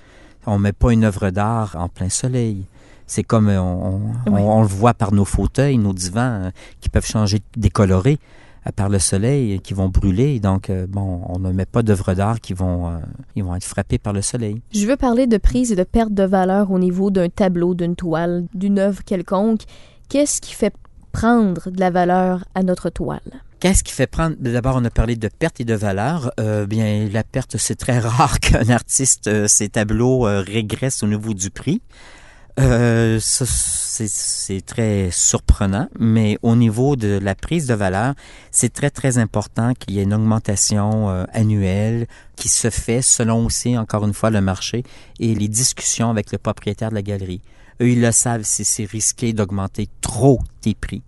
On met pas une œuvre d'art en plein soleil. C'est comme euh, on, le voit par nos fauteuils, nos divans euh, qui peuvent changer, décolorer euh, par le soleil, qui vont brûler. Donc, bon, on ne met pas d'œuvres d'art qui vont, ils vont être frappés par le soleil. Je veux parler de prise et de perte de valeur au niveau d'un tableau, d'une toile, d'une œuvre quelconque. Qu'est-ce qui fait prendre de la valeur à notre toile? Qu'est-ce qui fait prendre? D'abord, on a parlé de perte et de valeur. bien, la perte, c'est très rare qu'un artiste, ses tableaux régressent au niveau du prix. Euh, c'est très surprenant, mais au niveau de la prise de valeur, c'est très, très important qu'il y ait une augmentation euh, annuelle qui se fait selon aussi, encore une fois, le marché et les discussions avec le propriétaire de la galerie. Eux, ils le savent si c'est risqué d'augmenter trop tes prix.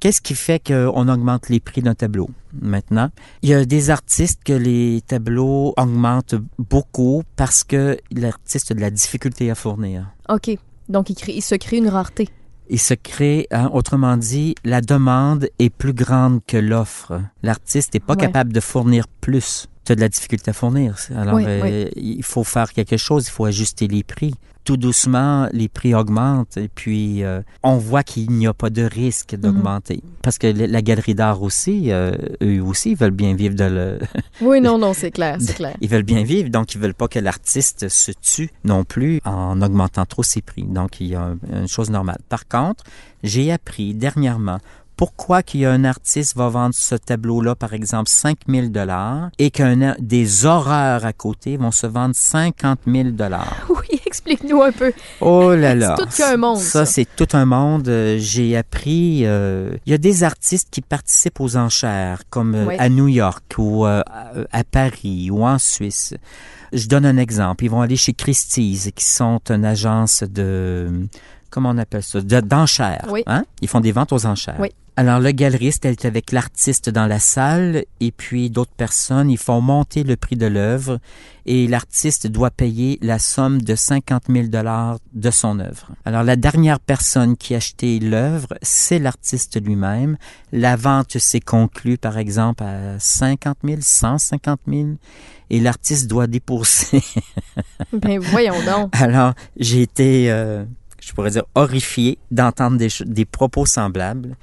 Qu'est-ce qui fait qu'on augmente les prix d'un tableau? Maintenant? Il y a des artistes que les tableaux augmentent beaucoup parce que l'artiste a de la difficulté à fournir. OK. Donc, il, se crée une rareté. Il se crée, hein, autrement dit, la demande est plus grande que l'offre. L'artiste n'est pas Ouais. capable de fournir plus. Tu as de la difficulté à fournir. Alors, Oui, euh, il faut faire quelque chose, il faut ajuster les prix. Tout doucement, les prix augmentent et puis euh, on voit qu'il n'y a pas de risque d'augmenter. Parce que la la galerie d'art aussi, euh, eux aussi, ils veulent bien vivre de le... Oui, non, non, c'est clair, c'est clair. Ils veulent bien vivre, donc ils veulent pas que l'artiste se tue non plus en augmentant trop ses prix. Donc il y a un- une chose normale. Par contre, j'ai appris dernièrement pourquoi qu'il y a un artiste va vendre ce tableau-là, par exemple, 5 000 dollars et qu'un des horreurs à côté vont se vendre 50 000 dollars? Oui, explique-nous un peu. Oh là là. C'est tout qu'un monde, ça. Ça, c'est tout un monde. Euh, J'ai appris. euh, Il y a des artistes qui participent aux enchères, comme euh, Oui. à New York ou euh, à Paris ou en Suisse. Je donne un exemple. Ils vont aller chez Christie's, qui sont une agence de comment on appelle ça, de- d'enchères. Oui. Hein? Ils font des ventes aux enchères. Oui. Alors, le galeriste elle est avec l'artiste dans la salle et puis d'autres personnes, ils font monter le prix de l'œuvre et l'artiste doit payer la somme de 50 000 dollars de son œuvre. Alors, la dernière personne qui a acheté l'œuvre, c'est l'artiste lui-même. La vente s'est conclue, par exemple, à 50 000, 150 000 et l'artiste doit débourser. Ben voyons donc. Alors, j'ai été, euh, je pourrais dire, horrifié d'entendre des, propos semblables.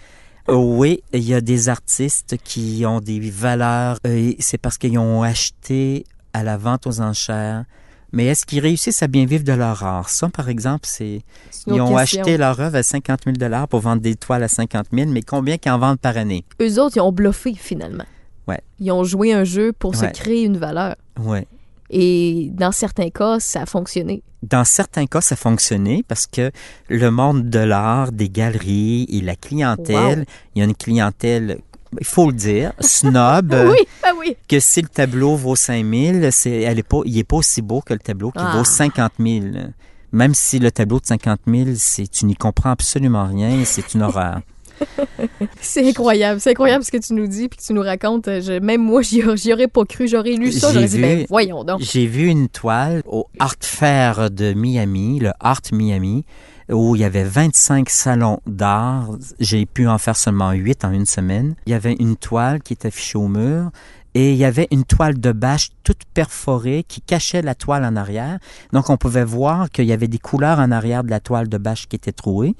Oui, il y a des artistes qui ont des valeurs, euh, c'est parce qu'ils ont acheté à la vente aux enchères. Mais est-ce qu'ils réussissent à bien vivre de leur art? Ça, par exemple, c'est... Ils ont question. acheté leur œuvre à 50 000 pour vendre des toiles à 50 000, mais combien qu'ils en vendent par année? Eux autres, ils ont bluffé finalement. Ouais. Ils ont joué un jeu pour se créer une valeur. Ouais. Et dans certains cas, ça a fonctionné. Dans certains cas, ça fonctionnait parce que le monde de l'art, des galeries et la clientèle, Wow. il y a une clientèle, il faut le dire, snob, Oui, ah oui. que si le tableau vaut 5000, c'est, elle est pas, il est pas aussi beau que le tableau qui Ah. vaut 50 000. Même si le tableau de 50 000, c'est, tu n'y comprends absolument rien, c'est une horreur. C'est incroyable. C'est incroyable ce que tu nous dis puis que tu nous racontes. Euh, Je- même moi, j'y aurais pas cru. J'aurais lu ça. J'ai J'aurais dit, vu- ben voyons donc. J'ai vu une toile au Art Fair de Miami, le Art Miami, où il y avait 25 salons d'art. J'ai pu en faire seulement 8 en une semaine. Il y avait une toile qui était affichée au mur et il y avait une toile de bâche toute perforée qui cachait la toile en arrière. Donc on pouvait voir qu'il y avait des couleurs en arrière de la toile de bâche qui était trouée.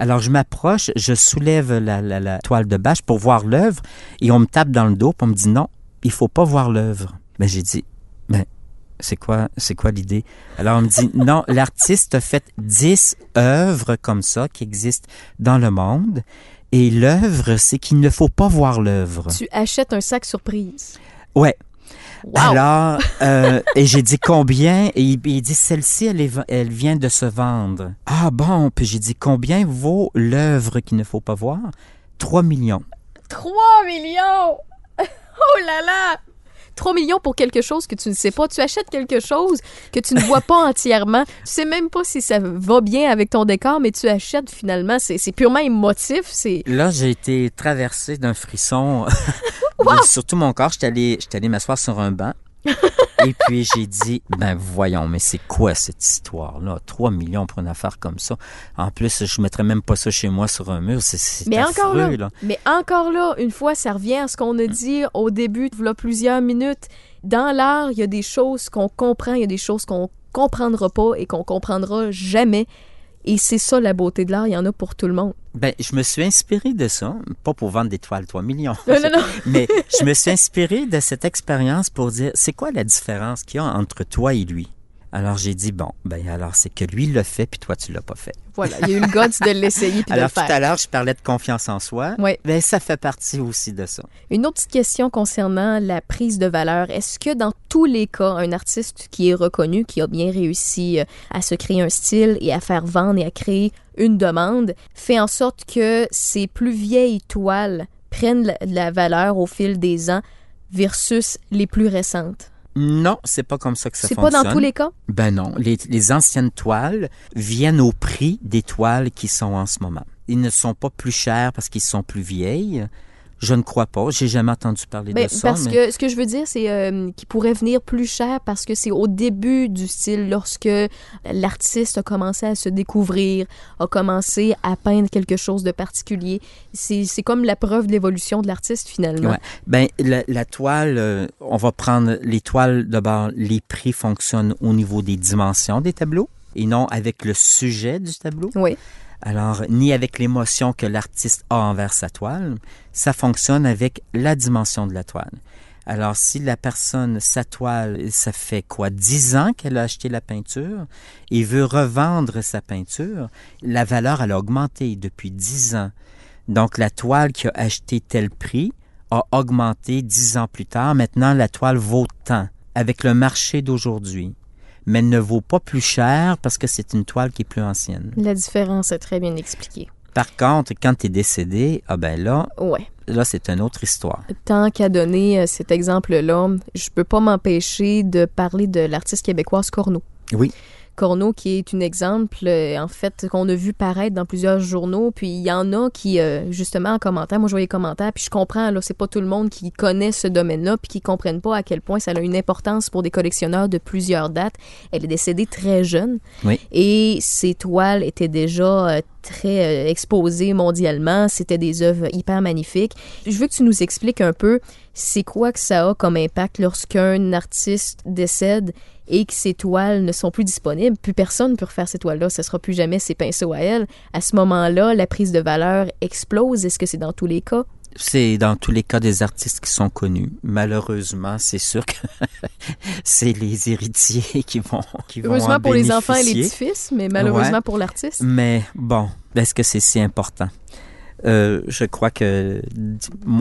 Alors je m'approche, je soulève la, la- la toile de bâche pour voir l'œuvre et on me tape dans le dos pour me dire non, il faut pas voir l'œuvre. Ben j'ai dit ben c'est quoi c'est quoi l'idée? Alors on me dit non, l'artiste a fait 10 œuvres comme ça qui existent dans le monde et l'œuvre c'est qu'il ne faut pas voir l'œuvre. Tu achètes un sac surprise. Ouais. Wow. Alors, euh, et j'ai dit combien? Et il, il dit, celle-ci, elle, est- elle vient de se vendre. Ah bon, puis j'ai dit, combien vaut l'œuvre qu'il ne faut pas voir? 3 millions. 3 millions! Oh là là! 3 millions pour quelque chose que tu ne sais pas. Tu achètes quelque chose que tu ne vois pas entièrement. Tu sais même pas si ça va bien avec ton décor, mais tu achètes finalement. C'est c'est purement émotif. C'est Là, j'ai été traversé d'un frisson sur tout mon corps. J'étais allé, allé m'asseoir sur un banc. Et puis j'ai dit, ben voyons, mais c'est quoi cette histoire-là? 3 millions pour une affaire comme ça. En plus, je mettrais même pas ça chez moi sur un mur. C'est, Mais encore là, mais encore là, une fois, ça revient à ce qu'on a dit au début, a plusieurs minutes. Dans l'art, il y a des choses qu'on comprend, il y a des choses qu'on comprendra pas et qu'on comprendra jamais. Et c'est ça la beauté de l'art, il y en a pour tout le monde. Ben, je me suis inspiré de ça, pas pour vendre des toiles 3 millions. Non, non, non. Mais je me suis inspiré de cette expérience pour dire, c'est quoi la différence qu'il y a entre toi et lui? Alors j'ai dit, bon, ben alors c'est que lui l'a fait, puis toi tu l'as pas fait. Voilà, il y a eu le guts de l'essayer puis de le Alors tout faire. à l'heure, je parlais de confiance en soi. Ouais. Ben ça fait partie aussi de ça. Une autre petite question concernant la prise de valeur. Est-ce que dans tous les cas, un artiste qui est reconnu, qui a bien réussi euh, à se créer un style et à faire vendre et à créer une demande, fait en sorte que ses plus vieilles toiles prennent la, la valeur au fil des ans versus les plus récentes? Non, c'est pas comme ça que ça C'est pas fonctionne. dans tous les cas? Ben non, les, les anciennes toiles viennent au prix des toiles qui sont en ce moment. Ils ne sont pas plus chers parce qu'ils sont plus vieilles. Je ne crois pas. J'ai jamais entendu parler Ben, de ça. parce mais- que ce que je veux dire, c'est euh, qu'il pourrait venir plus cher parce que c'est au début du style, lorsque l'artiste a commencé à se découvrir, a commencé à peindre quelque chose de particulier. C'est c'est comme la preuve de l'évolution de l'artiste, finalement. Ouais. Ben, la, la toile, euh, on va prendre les toiles d'abord. Les prix fonctionnent au niveau des dimensions des tableaux et non avec le sujet du tableau. Oui. Alors, ni avec l'émotion que l'artiste a envers sa toile. Ça fonctionne avec la dimension de la toile. Alors, si la personne, sa toile, ça fait quoi, dix ans qu'elle a acheté la peinture et veut revendre sa peinture, la valeur, elle a augmenté depuis dix ans. Donc, la toile qui a acheté tel prix a augmenté dix ans plus tard. Maintenant, la toile vaut tant avec le marché d'aujourd'hui. Mais elle ne vaut pas plus cher parce que c'est une toile qui est plus ancienne. La différence est très bien expliquée. Par contre, quand tu es décédé, ah ben là, Ouais. là c'est une autre histoire. Tant qu'à donner euh, cet exemple-là, je peux pas m'empêcher de parler de l'artiste québécoise Corneau. Oui. Corneau qui est un exemple, euh, en fait, qu'on a vu paraître dans plusieurs journaux. Puis il y en a qui, euh, justement, en commentaire, moi je vois les commentaires, puis je comprends, là, c'est pas tout le monde qui connaît ce domaine-là, puis qui comprennent pas à quel point ça a une importance pour des collectionneurs de plusieurs dates. Elle est décédée très jeune. Oui. Et ses toiles étaient déjà euh, très exposées mondialement. C'était des œuvres hyper magnifiques. Je veux que tu nous expliques un peu c'est quoi que ça a comme impact lorsqu'un artiste décède et que ses toiles ne sont plus disponibles. Plus personne ne peut refaire ces toiles-là. Ce sera plus jamais ses pinceaux à elle. À ce moment-là, la prise de valeur explose. Est-ce que c'est dans tous les cas? C'est dans tous les cas des artistes qui sont connus. Malheureusement, c'est sûr que c'est les héritiers qui vont qui vont Heureusement en pour les enfants et les petits-fils, mais malheureusement Ouais. pour l'artiste. Mais bon, est-ce que c'est si important? Euh, je crois que,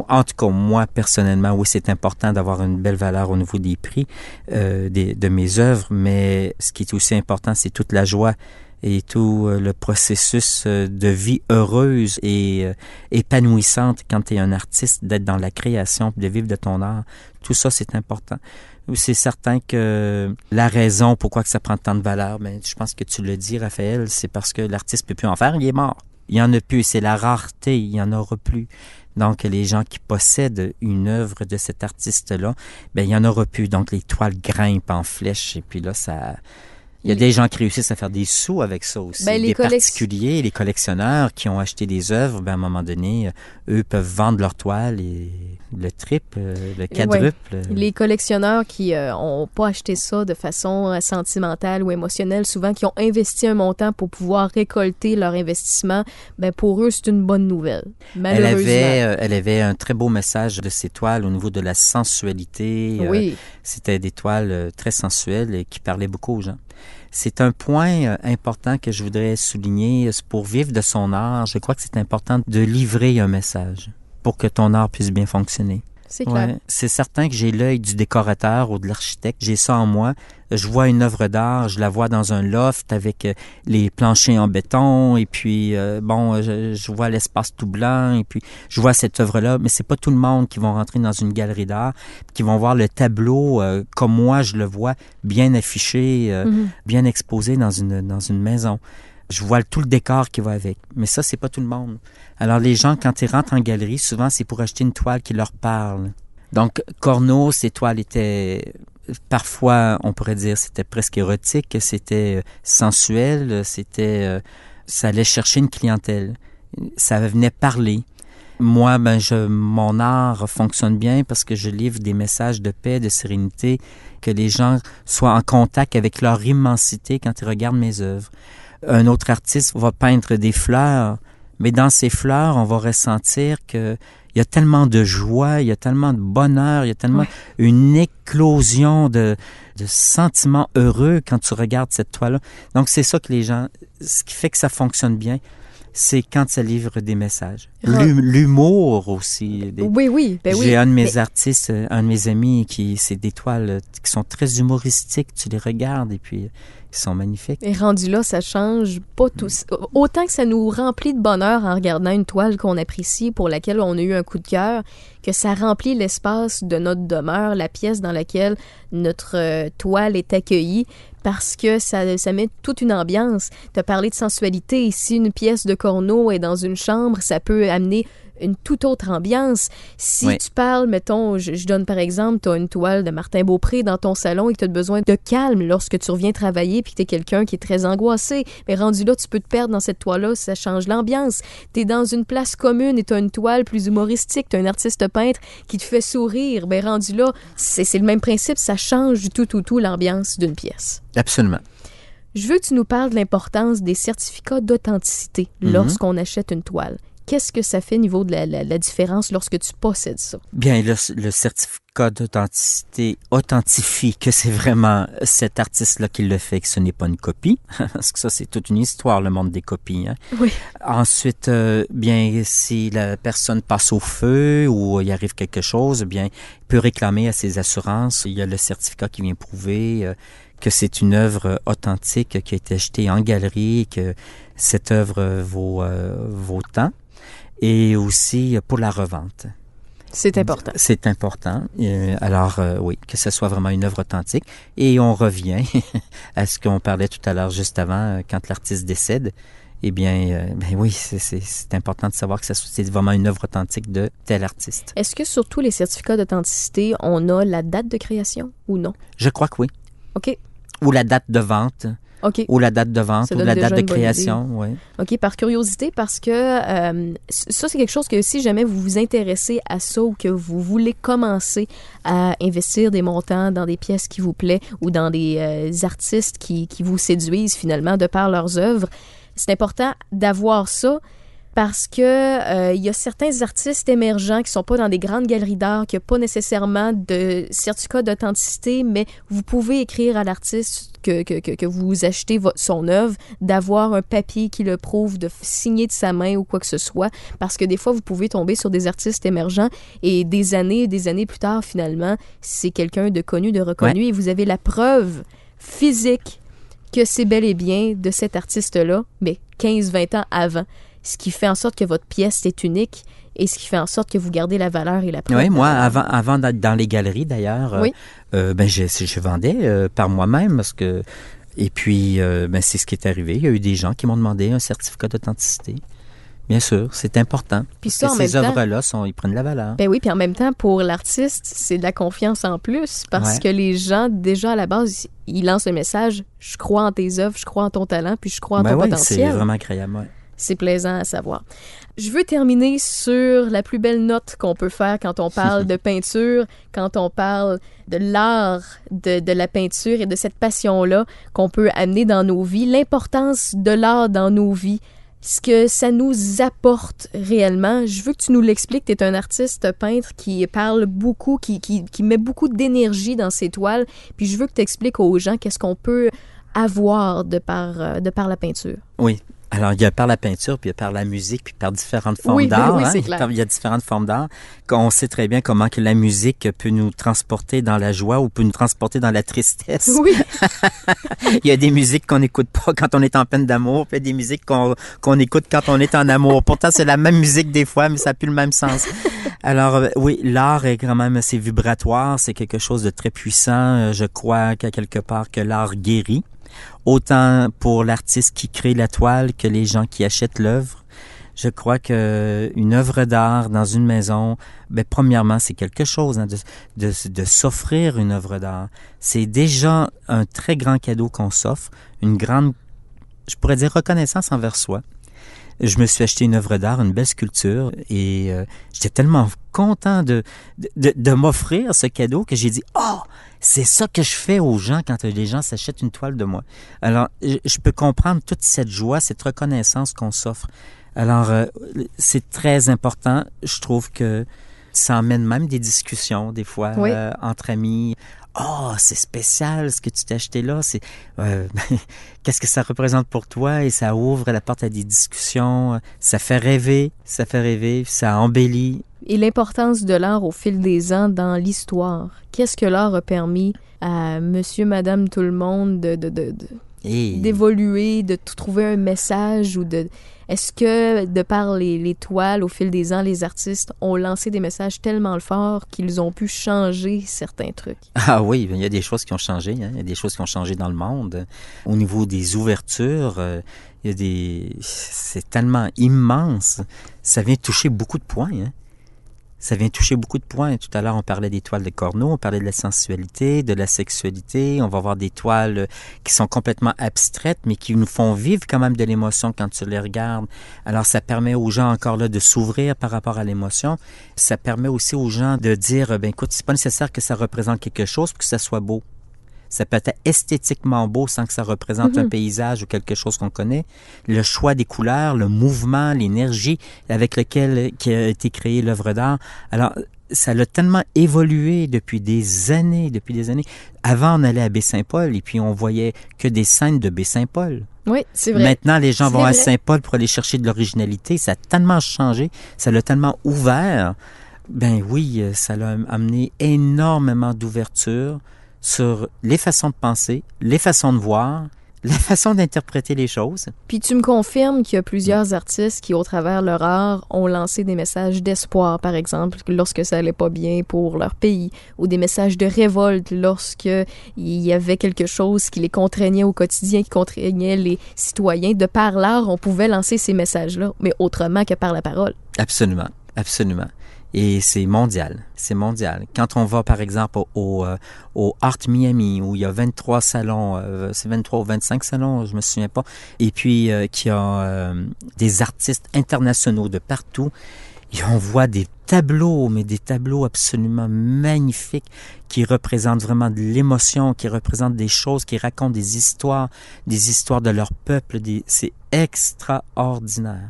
en tout cas, moi, personnellement, oui, c'est important d'avoir une belle valeur au niveau des prix euh, de mes œuvres, mais ce qui est aussi important, c'est toute la joie et tout euh, le processus de vie heureuse et épanouissante quand tu es un artiste, d'être dans la création, de vivre de ton art. Tout ça, c'est important. C'est certain que la raison pourquoi que ça prend tant de valeur, mais je pense que tu le dis, Raphaël, c'est parce que l'artiste peut plus en faire, il est mort. Il y en a plus, c'est la rareté, il y en aura plus. Donc, les gens qui possèdent une œuvre de cet artiste-là, ben, il y en aura plus. Donc, les toiles grimpent en flèche, et puis là, ça... Il y a des gens qui réussissent à faire des sous avec ça aussi. Ben, les des particuliers, les collectionneurs qui ont acheté des œuvres, ben, à un moment donné, euh, eux peuvent vendre leurs toiles et le triple, euh, le quadruple. Les collectionneurs qui euh, ont pas acheté ça de façon euh, sentimentale ou émotionnelle, souvent qui ont investi un montant pour pouvoir récolter leur investissement, ben pour eux c'est une bonne nouvelle. Elle Malheureusement. avait, euh, elle avait un très beau message de ses toiles au niveau de la sensualité. euh, oui, C'était des toiles euh, très sensuelles et qui parlaient beaucoup aux gens. C'est un point euh, important que je voudrais souligner. Pour vivre de son art, je crois que c'est important de livrer un message pour que ton art puisse bien fonctionner. c'est clair. Ouais. C'est certain que j'ai l'œil du décorateur ou de l'architecte. J'ai ça en moi. Je vois une œuvre d'art, je la vois dans un loft avec euh, les planchers en béton et puis euh, bon, je, je vois l'espace tout blanc et puis je vois cette œuvre-là. Mais c'est pas tout le monde qui vont rentrer dans une galerie d'art, qui vont voir le tableau euh, comme moi je le vois, bien affiché, euh, Mhm. bien exposé dans une dans une maison. Je vois tout le décor qui va avec. Mais ça, c'est pas tout le monde. Alors, les gens, quand ils rentrent en galerie, souvent, c'est pour acheter une toile qui leur parle. Donc, Corneau, ces toiles étaient, parfois, on pourrait dire, c'était presque érotique, c'était euh, sensuel, c'était, euh, ça allait chercher une clientèle. Ça venait parler. Moi, ben, je, mon art fonctionne bien parce que je livre des messages de paix, de sérénité, que les gens soient en contact avec leur immensité quand ils regardent mes œuvres. Un autre artiste va peindre des fleurs, mais dans ces fleurs, on va ressentir que il y a tellement de joie, il y a tellement de bonheur, il y a tellement une éclosion de, de sentiments heureux quand tu regardes cette toile-là. Donc c'est ça que les gens, ce qui fait que ça fonctionne bien, c'est quand ça livre des messages. L'humour aussi. des- Oui, oui, ben oui. J'ai un de mes Mais- artistes, euh, un de mes amis qui, c'est des toiles euh, qui sont très humoristiques. Tu les regardes et puis ils sont magnifiques. Et rendu là, ça change pas tout. Autant que ça nous remplit de bonheur en regardant une toile qu'on apprécie, pour laquelle on a eu un coup de cœur, que ça remplit l'espace de notre demeure, la pièce dans laquelle notre euh, toile est accueillie, parce que ça, ça met toute une ambiance. Tu as parlé de sensualité. Ici, une pièce de corneau est dans une chambre, ça peut amener une toute autre ambiance. Si Oui. tu parles, mettons, je, je donne par exemple, tu as une toile de Martin Beaupré dans ton salon et que tu as besoin de calme lorsque tu reviens travailler puis que tu es quelqu'un qui est très angoissé, mais rendu là, tu peux te perdre dans cette toile-là, ça change l'ambiance. Tu es dans une place commune et tu as une toile plus humoristique, tu as un artiste peintre qui te fait sourire, ben rendu là, c'est c'est le même principe, ça change du tout, tout, tout l'ambiance d'une pièce. Absolument. Je veux que tu nous parles de l'importance des certificats d'authenticité Mhm. lorsqu'on achète une toile. Qu'est-ce que ça fait au niveau de la, la- la différence lorsque tu possèdes ça? Bien, le, le certificat d'authenticité authentifie que c'est vraiment cet artiste-là qui le fait, que ce n'est pas une copie. Parce que ça, c'est toute une histoire, le monde des copies. hein. Oui. Ensuite, euh, bien, si la personne passe au feu ou il arrive quelque chose, bien, il peut réclamer à ses assurances. Il y a le certificat qui vient prouver euh, que c'est une œuvre authentique qui a été achetée en galerie, que cette œuvre vaut, euh, vaut tant. Et aussi pour la revente. C'est important. C'est important. Euh, alors, euh, oui, que ce soit vraiment une œuvre authentique. Et on revient à ce qu'on parlait tout à l'heure, juste avant, euh, quand l'artiste décède. Eh bien, euh, ben oui, c'est- important de savoir que ça- c'est vraiment une œuvre authentique de tel artiste. Est-ce que sur tous les certificats d'authenticité, on a la date de création ou non? Je crois que oui. OK. Ou la date de vente, Ou la date de vente, ou la date de création, oui. OK, par curiosité, parce que euh, ça, c'est quelque chose que si jamais vous vous intéressez à ça ou que vous voulez commencer à investir des montants dans des pièces qui vous plaît ou dans des euh, artistes qui, qui vous séduisent finalement de par leurs œuvres, c'est important d'avoir ça parce que euh, il y a certains artistes émergents qui sont pas dans des grandes galeries d'art, qui n'ont pas nécessairement de certificat d'authenticité, mais vous pouvez écrire à l'artiste que, que, que, vous achetez son œuvre, d'avoir un papier qui le prouve, de signer de sa main ou quoi que ce soit, parce que des fois, vous pouvez tomber sur des artistes émergents et des années et des années plus tard, finalement, c'est quelqu'un de connu, de reconnu, et vous avez la preuve physique que c'est bel et bien de cet artiste-là, mais 15-20 ans avant ce qui fait en sorte que votre pièce est unique et ce qui fait en sorte que vous gardez la valeur et la preuve. Oui, moi, avant, avant d'être dans les galeries, d'ailleurs, euh, Oui. euh, ben, je, je vendais euh, par moi-même parce que. Et puis, euh, ben, c'est ce qui est arrivé. Il y a eu des gens qui m'ont demandé un certificat d'authenticité. Bien sûr, c'est important. Puis Parce ça, que en ces œuvres-là, ils prennent la valeur. Ben oui, puis en même temps, pour l'artiste, c'est de la confiance en plus parce Ouais. que les gens, déjà à la base, ils lancent le message je crois en tes œuvres, je crois en ton talent, puis je crois en Ben ton oui, c'est potentiel. vraiment agréable. ouais. C'est plaisant à savoir. Je veux terminer sur la plus belle note qu'on peut faire quand on parle de peinture, quand on parle de l'art de, de la peinture et de cette passion-là qu'on peut amener dans nos vies, l'importance de l'art dans nos vies, ce que ça nous apporte réellement. Je veux que tu nous l'expliques. Tu es un artiste peintre qui parle beaucoup, qui, qui, qui met beaucoup d'énergie dans ses toiles. Puis je veux que tu expliques aux gens qu'est-ce qu'on peut avoir de par, euh, de par la peinture. Oui. Alors, il y a par la peinture, puis il y a par la musique, puis par différentes formes Oui, d'art. oui, hein. Il y a différentes formes d'art. On sait très bien comment que la musique peut nous transporter dans la joie ou peut nous transporter dans la tristesse. Oui. Il y a des musiques qu'on n'écoute pas quand on est en peine d'amour, puis il y a des musiques qu'on qu'on écoute quand on est en amour. Pourtant, c'est la même musique des fois, mais ça n'a plus le même sens. Alors, euh, oui, l'art est quand même assez vibratoire. C'est quelque chose de très puissant. Euh, Je crois qu'à quelque part que l'art guérit. Autant pour l'artiste qui crée la toile que les gens qui achètent l'œuvre. Je crois que une œuvre d'art dans une maison, ben premièrement, c'est quelque chose hein, de, s'offrir une œuvre d'art. C'est déjà un très grand cadeau qu'on s'offre, une grande, je pourrais dire reconnaissance envers soi. Je me suis acheté une œuvre d'art, une belle sculpture, et euh, j'étais tellement content de de, m'offrir ce cadeau que j'ai dit oh c'est ça que je fais aux gens quand les gens s'achètent une toile de moi. Alors je, peux comprendre toute cette joie, cette reconnaissance qu'on s'offre. Alors, euh, c'est très important. Je trouve que ça emmène même des discussions, des fois, Oui. euh, entre amis. Oh, c'est spécial ce que tu t'es acheté là. C'est euh, qu'est-ce que ça représente pour toi et ça ouvre la porte à des discussions. Ça fait rêver, ça fait rêver, ça embellit. Et l'importance de l'art au fil des ans dans l'histoire. Qu'est-ce que l'art a permis à monsieur, madame, tout le monde de, de, de, de, Et d'évoluer, de trouver un message ou de... Est-ce que, de par les, les toiles, au fil des ans, les artistes ont lancé des messages tellement forts qu'ils ont pu changer certains trucs? Ah oui, il y a des choses qui ont changé. hein. Il y a des choses qui ont changé dans le monde. Au niveau des ouvertures, euh, il y a des... C'est tellement immense. Ça vient toucher beaucoup de points. hein. Ça vient toucher beaucoup de points. Tout à l'heure, on parlait des toiles de Corneau, on parlait de la sensualité, de la sexualité. On va voir des toiles qui sont complètement abstraites, mais qui nous font vivre quand même de l'émotion quand tu les regardes. Alors, ça permet aux gens encore là de s'ouvrir par rapport à l'émotion. Ça permet aussi aux gens de dire, ben écoute, c'est pas nécessaire que ça représente quelque chose pour que ça soit beau. Ça peut être esthétiquement beau sans que ça représente un paysage ou quelque chose qu'on connaît. Le choix des couleurs, le mouvement, l'énergie avec lequel qui a été créée l'œuvre d'art. Alors, ça l'a tellement évolué depuis des années, depuis des années. Avant, on allait à Baie-Saint-Paul et puis on voyait que des scènes de Baie-Saint-Paul. Oui, c'est vrai. Maintenant, les gens vont à. Saint-Paul pour aller chercher de l'originalité. Ça a tellement changé, ça l'a tellement ouvert. Ben oui, euh, ça l'a amené énormément d'ouverture sur les façons de penser, les façons de voir, la façon d'interpréter les choses. Puis tu me confirmes qu'il y a plusieurs artistes qui, au travers leur art, ont lancé des messages d'espoir, par exemple, lorsque ça allait pas bien pour leur pays, ou des messages de révolte lorsque il y avait quelque chose qui les contraignait au quotidien, qui contraignait les citoyens. De par l'art, on pouvait lancer ces messages-là, mais autrement que par la parole. Absolument, absolument. Et c'est mondial, c'est mondial. Quand on va, par exemple, au, au, euh, Art Miami, où il y a 23 salons, euh, c'est 23 ou 25 salons, je me souviens pas, et puis euh, qui a euh, des artistes internationaux de partout, et on voit des tableaux, mais des tableaux absolument magnifiques qui représentent vraiment de l'émotion, qui représentent des choses, qui racontent des histoires, des histoires de leur peuple. Des... C'est extraordinaire.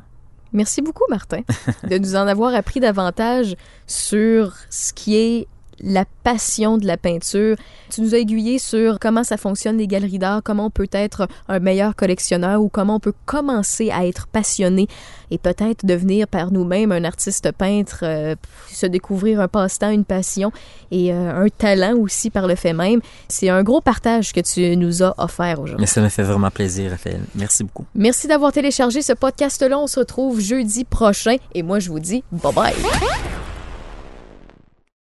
Merci beaucoup, Martin, de nous en avoir appris davantage sur ce qui est la passion de la peinture. Tu nous as aiguillé sur comment ça fonctionne les galeries d'art, comment on peut être un meilleur collectionneur ou comment on peut commencer à être passionné et peut-être devenir par nous-mêmes un artiste peintre, euh, se découvrir un passe-temps, une passion et euh, un talent aussi par le fait même. C'est un gros partage que tu nous as offert aujourd'hui. Mais ça me fait vraiment plaisir, Raphaël. Merci beaucoup. Merci d'avoir téléchargé ce podcast-là. On se retrouve jeudi prochain et moi je vous dis bye bye.